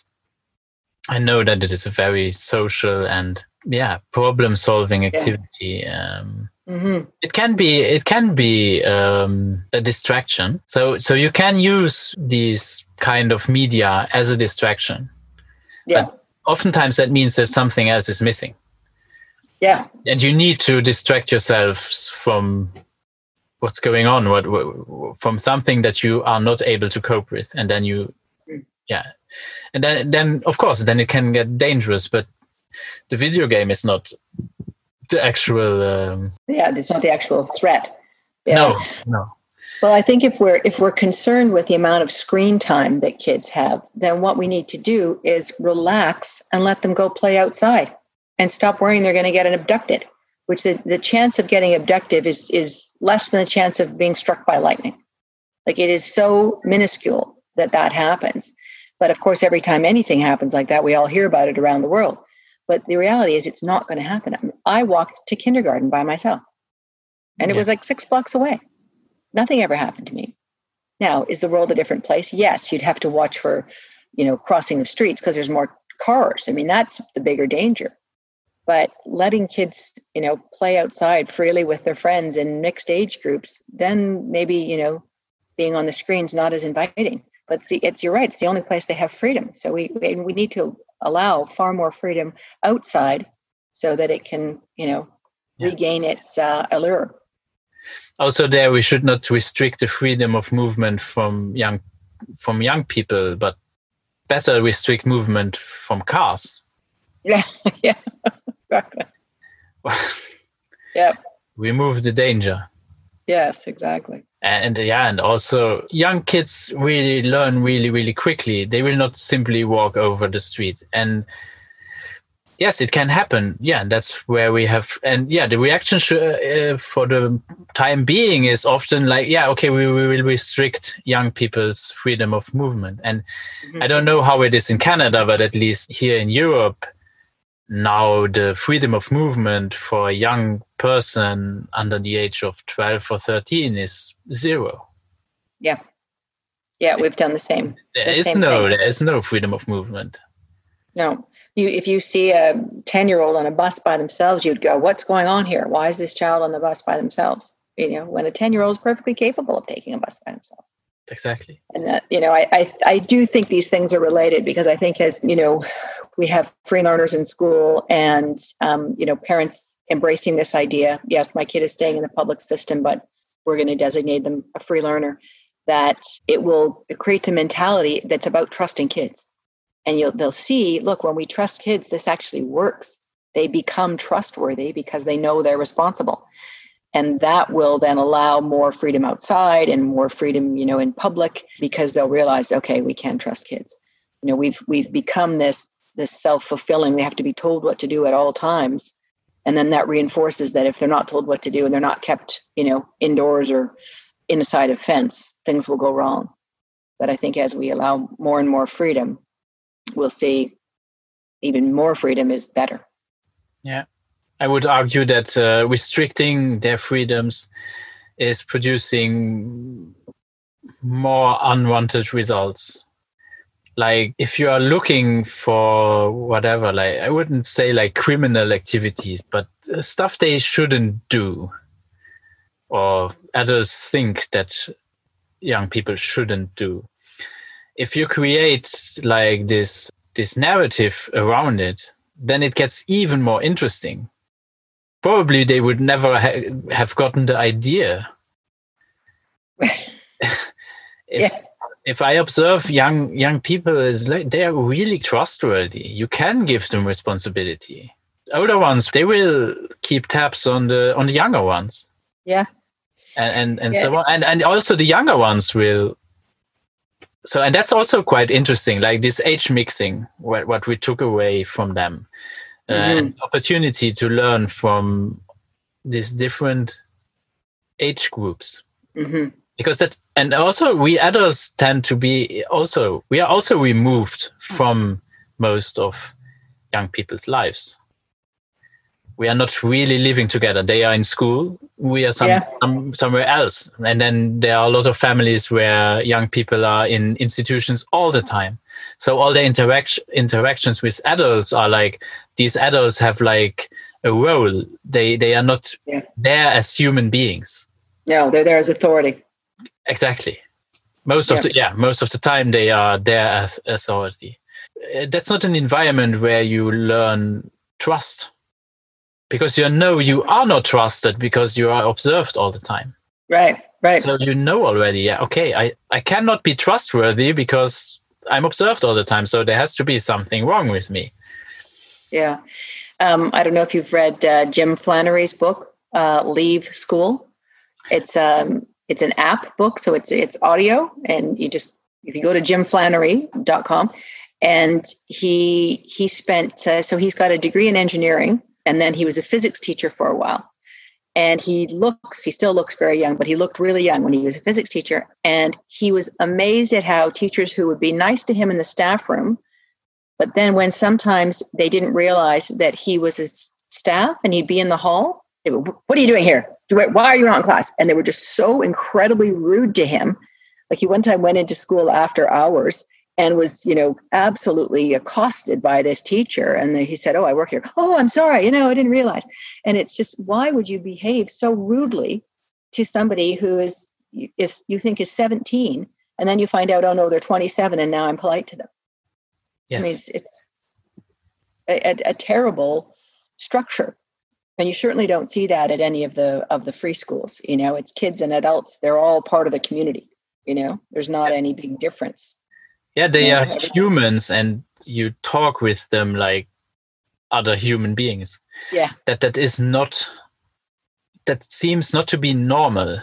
i know that it is a very social and yeah problem solving activity. Yeah. um, mm-hmm. it can be it can be um, a distraction. So so you can use these kind of media as a distraction. Yeah. But oftentimes that means that something else is missing. Yeah. And you need to distract yourself from what's going on what, what, from something that you are not able to cope with and then you hmm. yeah and then then of course then it can get dangerous but the video game is not the actual um, yeah it's not the actual threat yeah. no no well i think if we're if we're concerned with the amount of screen time that kids have then what we need to do is relax and let them go play outside and stop worrying they're going to get abducted which the, the chance of getting abducted is is less than the chance of being struck by lightning. Like it is so minuscule that that happens. But of course, every time anything happens like that, we all hear about it around the world. But the reality is, it's not going to happen. I walked to kindergarten by myself, and it yeah. was like six blocks away. Nothing ever happened to me. Now, is the world a different place? Yes, you'd have to watch for, you know, crossing of streets because there's more cars. I mean, that's the bigger danger. But letting kids, you know, play outside freely with their friends in mixed age groups, then maybe, you know, being on the screen's not as inviting. But see, it's you're right. It's the only place they have freedom. So we we need to allow far more freedom outside, so that it can, you know, yeah. regain its uh, allure also there we should not restrict the freedom of movement from young from young people but better restrict movement from cars yeah [laughs] yeah [laughs] yeah remove the danger. Yes exactly. And yeah and also young kids really learn really really quickly. They will not simply walk over the street. And yes it can happen. Yeah that's where we have and yeah the reaction sh- uh, for the time being is often like yeah okay we, we will restrict young people's freedom of movement. And mm-hmm. i don't know how it is in canada but at least here in europe now the freedom of movement for a young person under the age of 12 or 13 is zero. Yeah. Yeah we've done the same. There the is same no thing. there is no freedom of movement. No. You if you see a 10 year old on a bus by themselves you'd go what's going on here? Why is this child on the bus by themselves? You know when a 10 year old is perfectly capable of taking a bus by themselves exactly. And that you know I, I i do think these things are related because i think as you know we have free learners in school and um, you know parents embracing this idea. Yes my kid is staying in the public system but we're going to designate them a free learner that it will it creates a mentality that's about trusting kids. And you'll they'll see look when we trust kids this actually works. They become trustworthy because they know they're responsible and that will then allow more freedom outside and more freedom you know in public because they'll realize okay we can trust kids you know we've we've become this this self-fulfilling they have to be told what to do at all times and then that reinforces that if they're not told what to do and they're not kept you know indoors or inside a fence things will go wrong but i think as we allow more and more freedom we'll see even more freedom is better. Yeah. I would argue that uh, restricting their freedoms is producing more unwanted results. Like if you are looking for whatever, like I wouldn't say like criminal activities, but stuff they shouldn't do, or adults think that young people shouldn't do if you create like this this narrative around it then it gets even more interesting probably they would never ha- have gotten the idea. [laughs] If, yeah. if i observe young young people is like they are really trustworthy. You can give them responsibility. Older ones they will keep tabs on the on the younger ones. Yeah. And and, and yeah. so on. And and also the younger ones will so and that's also quite interesting like this age mixing what, what we took away from them mm-hmm. an opportunity to learn from these different age groups mm-hmm. because that and also we adults tend to be also we are also removed from most of young people's lives we are not really living together. They are in school. We are some, yeah. some, somewhere else. And then there are a lot of families where young people are in institutions all the time. So all the interaction interactions with adults are like these adults have like a role. They they are not yeah. there as human beings. No, they're there as authority. Exactly. Most yeah. of the yeah, most of the time they are there as authority. Uh, that's not an environment where you learn trust because you know you are not trusted because you are observed all the time right right so you know already yeah okay i i cannot be trustworthy because i'm observed all the time so there has to be something wrong with me. Yeah. Um, i don't know if you've read uh, jim flannery's book uh, leave school. It's um it's an app book so it's it's audio and you just if you go to jimflannery.com and he he spent uh, so he's got a degree in engineering and then he was a physics teacher for a while. And he looks he still looks very young but he looked really young when he was a physics teacher. And he was amazed at how teachers who would be nice to him in the staff room but then when sometimes they didn't realize that he was a staff and he'd be in the hall they would, what are you doing here? Why are you not in class? And they were just so incredibly rude to him. Like he one time went into school after hours and was you know absolutely accosted by this teacher. And he said oh i work here. Oh i'm sorry you know i didn't realize. And it's just why would you behave so rudely to somebody who is is you think is 17 and then you find out oh no they're 27 and now i'm polite to them. Yes. i mean it's, it's a, a, a terrible structure. And you certainly don't see that at any of the of the free schools you know? It's kids and adults they're all part of the community you know? There's not any big difference yeah they are humans and you talk with them like other human beings. Yeah. That that is not that seems not to be normal.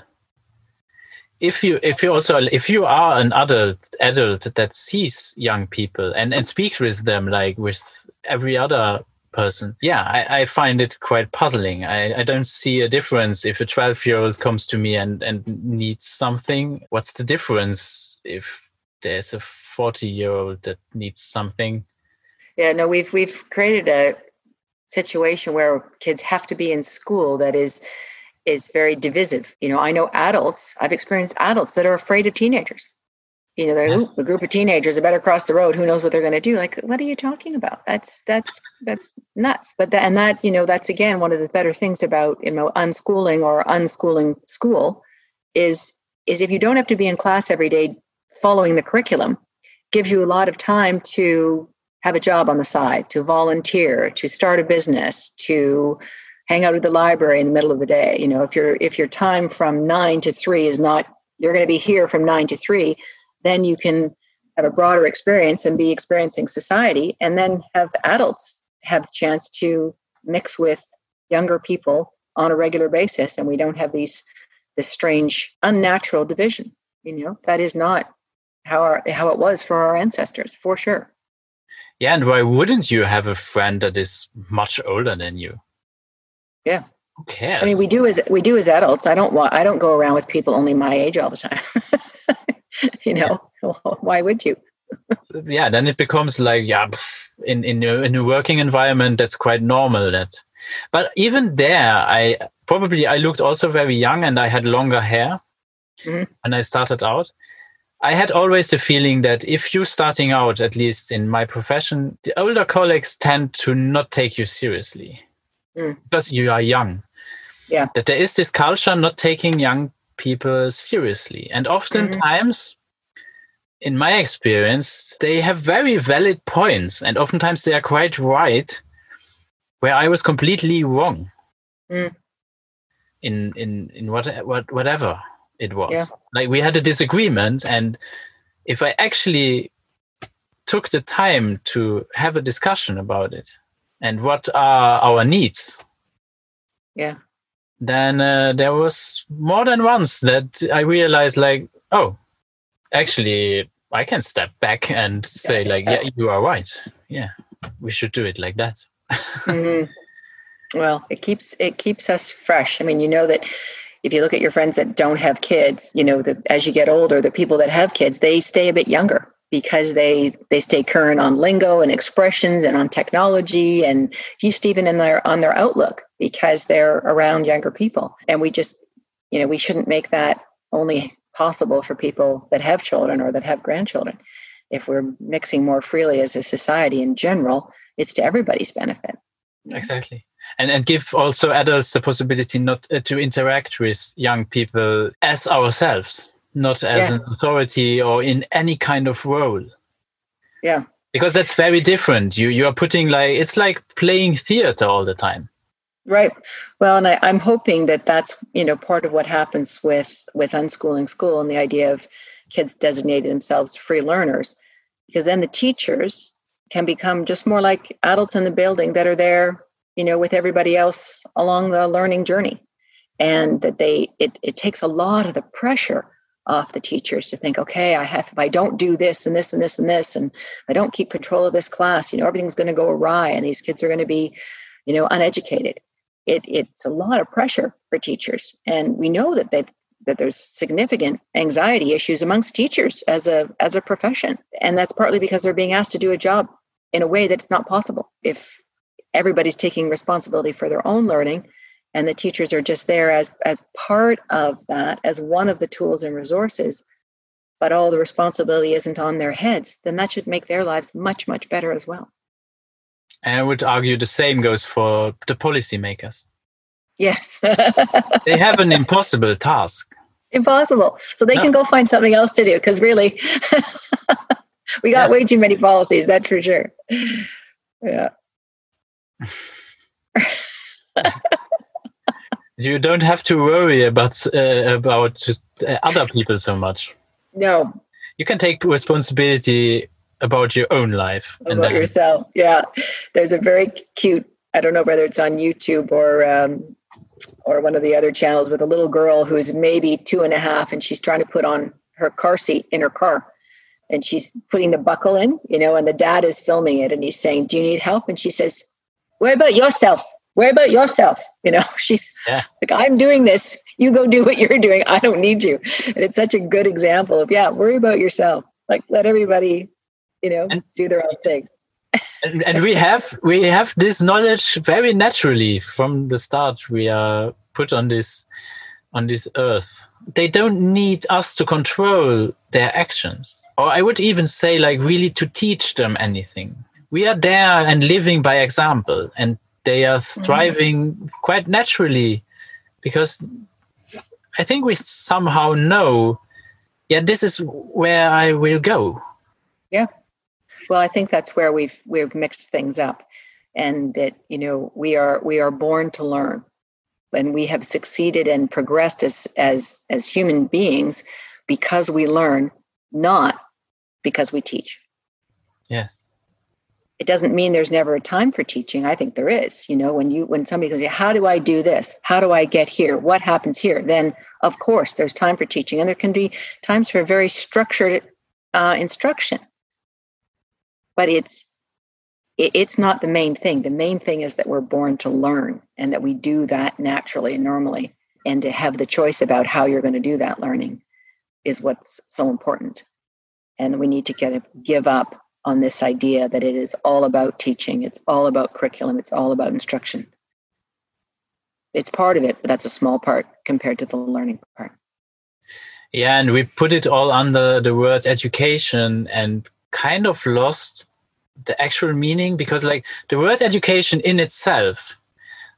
If you if you also if you are an adult adult that sees young people and and speaks with them like with every other person yeah i, I find it quite puzzling. I, I don't see a difference if a 12 year old comes to me and and needs something. What's the difference if there's a 40 year old that needs something. Yeah no we've we've created a situation where kids have to be in school that is is very divisive. You know i know adults i've experienced adults that are afraid of teenagers. You know yes. a group of teenagers are better cross the road. Who knows what they're going to do? Like what are you talking about? That's that's that's nuts. But that and that you know that's again one of the better things about you know unschooling or unschooling school is is if you don't have to be in class every day following the curriculum gives you a lot of time to have a job on the side, to volunteer, to start a business, to hang out at the library in the middle of the day. You know, if your if your time from nine to three is not you're going to be here from nine to three, then you can have a broader experience and be experiencing society, and then have adults have the chance to mix with younger people on a regular basis, and we don't have these this strange unnatural division. You know, that is not how our how it was for our ancestors for sure. Yeah and why wouldn't you have a friend that is much older than you? Yeah. Who cares? I mean we do as we do as adults. I don't want i don't go around with people only my age all the time. [laughs] You know [laughs] why would you? Yeah then it becomes like yeah in in a, in a working environment that's quite normal that but even there i probably i looked also very young and i had longer hair mm-hmm. and i started out I had always the feeling that if you're starting out, at least in my profession, the older colleagues tend to not take you seriously mm. because you are young. Yeah. That there is this culture not taking young people seriously. And oftentimes, mm-hmm. in my experience, they have very valid points. And oftentimes they are quite right, where I was completely wrong. Mm. In in in what what whatever it was. Yeah. Like we had a disagreement, and if I actually took the time to have a discussion about it and what are our needs, yeah, then uh, there was more than once that I realized, like, oh, actually, I can step back and say, like, yeah, you are right. Yeah, we should do it like that. [laughs] mm-hmm. Well, it keeps it keeps us fresh. I mean, you know that if you look at your friends that don't have kids, you know, the, as you get older, the people that have kids, they stay a bit younger because they they stay current on lingo and expressions and on technology and just even in their on their outlook because they're around younger people. And we just, you know, we shouldn't make that only possible for people that have children or that have grandchildren. If we're mixing more freely as a society in general, it's to everybody's benefit. Exactly and and give also adults the possibility not uh, to interact with young people as ourselves not as yeah. an authority or in any kind of role. Yeah. Because that's very different. You you are putting like it's like playing theater all the time. Right. Well and I, i'm hoping that that's you know part of what happens with with unschooling school and the idea of kids designating themselves free learners. Because then the teachers can become just more like adults in the building that are there you know with everybody else along the learning journey and that they it, it takes a lot of the pressure off the teachers to think okay i have if i don't do this and this and this and this and i don't keep control of this class you know everything's going to go awry and these kids are going to be you know uneducated it, it's a lot of pressure for teachers. And we know that they've that there's significant anxiety issues amongst teachers as a as a profession. And that's partly because they're being asked to do a job in a way that's not possible. If everybody's taking responsibility for their own learning and the teachers are just there as as part of that, as one of the tools and resources, but all the responsibility isn't on their heads, then that should make their lives much, much better as well. And I would argue the same goes for the policymakers. Yes. [laughs] they have an impossible task. Impossible. So they no. can go find something else to do because really, [laughs] we got yeah. way too many policies, that's for sure. Yeah. [laughs] you don't have to worry about uh, about uh, other people so much. No. You can take responsibility about your own life. About then... yourself. Yeah. There's a very cute, I don't know whether it's on YouTube or um, or one of the other channels with a little girl who's maybe two and a half and she's trying to put on her car seat in her car and she's putting the buckle in, you know, and the dad is filming it and he's saying, Do you need help? And she says, What about yourself? Worry about yourself. You know, [laughs] she's yeah. like, I'm doing this. You go do what you're doing. I don't need you. And it's such a good example of, yeah, worry about yourself. Like let everybody, you know, and, do their own thing. and, and we have we have this knowledge very naturally from the start. We are put on this on this earth. They don't need us to control their actions. Or I would even say like really to teach them anything. We are there and living by example. And they are mm-hmm. thriving mm-hmm. quite naturally because I think we somehow know, yeah, this is where I will go. Yeah. Well, I think that's where we've we've mixed things up, and that you know we are we are born to learn, and we have succeeded and progressed as as as human beings because we learn, not because we teach. Yes it doesn't mean there's never a time for teaching. I think there is you know when you when somebody goes how do i do this? How do i get here? What happens here? Then of course there's time for teaching and there can be times for very structured uh, instruction. But it's it, it's not the main thing. The main thing is that we're born to learn and that we do that naturally and normally. And to have the choice about how you're going to do that learning is what's so important. And we need to get give up on this idea that it is all about teaching, it's all about curriculum, it's all about instruction. It's part of it, but that's a small part compared to the learning part. Yeah, and we put it all under the word education and kind of lost the actual meaning because, like, the word education in itself,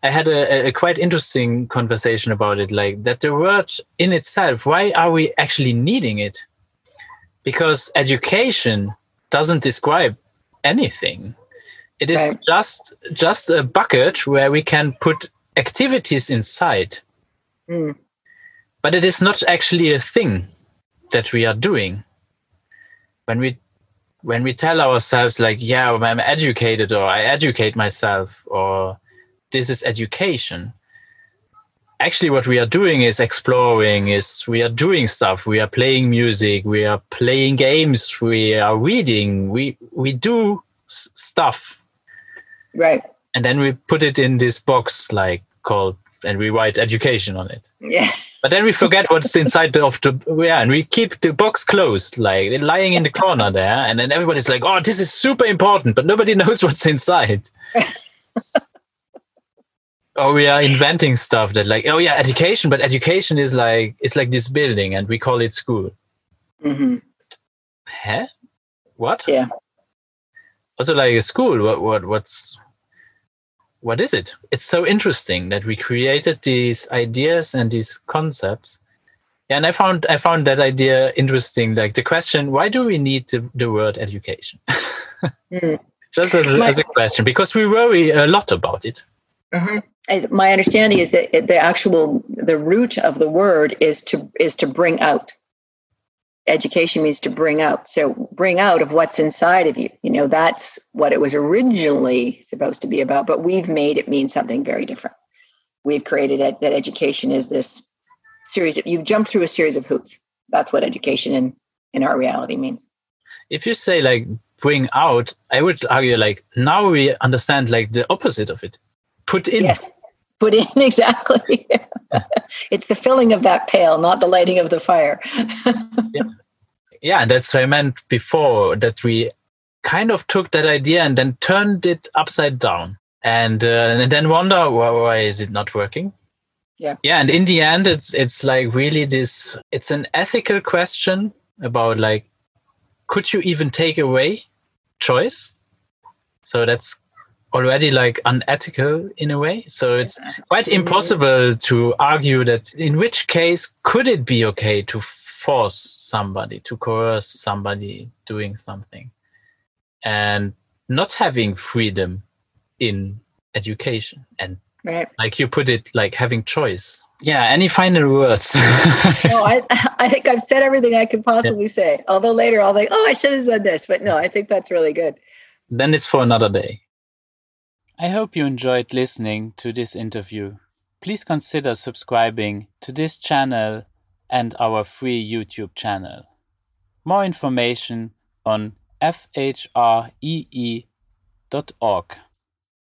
I had a, a quite interesting conversation about it. Like, that the word in itself, why are we actually needing it? Because education doesn't describe anything. It is right. just just a bucket where we can put activities inside. Mm. But it is not actually a thing that we are doing. When we when we tell ourselves like, yeah, I'm educated or I educate myself or this is education, actually what we are doing is exploring is we are doing stuff. We are playing music. We are playing games. We are reading. We we do s- stuff. Right. And then we put it in this box like called and we write education on it. Yeah. But then we forget what's inside of the yeah and we keep the box closed like lying in the corner there and then everybody's like oh this is super important but nobody [laughs] knows what's inside [laughs] oh we are inventing stuff that like oh yeah education but education is like it's like this building and we call it school. Mm-hmm. huh? What? Yeah. Also like a school what what what's what is it? It's so interesting that we created these ideas and these concepts. Yeah, and i found i found that idea interesting like the question why do we need the, the word education? [laughs] Mm. just as, as, a question because we worry a lot about it. Mm-hmm my understanding is that the actual the root of the word is to is to bring out. Education means to bring out. So bring out of what's inside of you. You know that's what it was originally supposed to be about but we've made it mean something very different. We've created it that education is this series of you've jumped through a series of hoops. That's what education in in our reality means. If you say like bring out i would argue like now we understand like the opposite of it. Put in. Yes put in [laughs] exactly. it's the filling of that pail, not the lighting of the fire. [laughs] yeah. yeah, that's what I meant before that we kind of took that idea and then turned it upside down and, uh, and then wonder why, why is it not working yeah yeah and in the end it's it's like really this it's an ethical question about like could you even take away choice so that's already like unethical in a way. So it's quite impossible to argue that in which case could it be okay to force somebody to coerce somebody doing something and not having freedom in education and right. like you put it like having choice. Yeah any final words? [laughs] No I, I think i've said everything i could possibly yeah. say. Although later i'll think oh i should have said this but no i think that's really good. Then it's for another day i hope you enjoyed listening to this interview. Please consider subscribing to this channel and our FHREE youtube channel. More information on fhree.org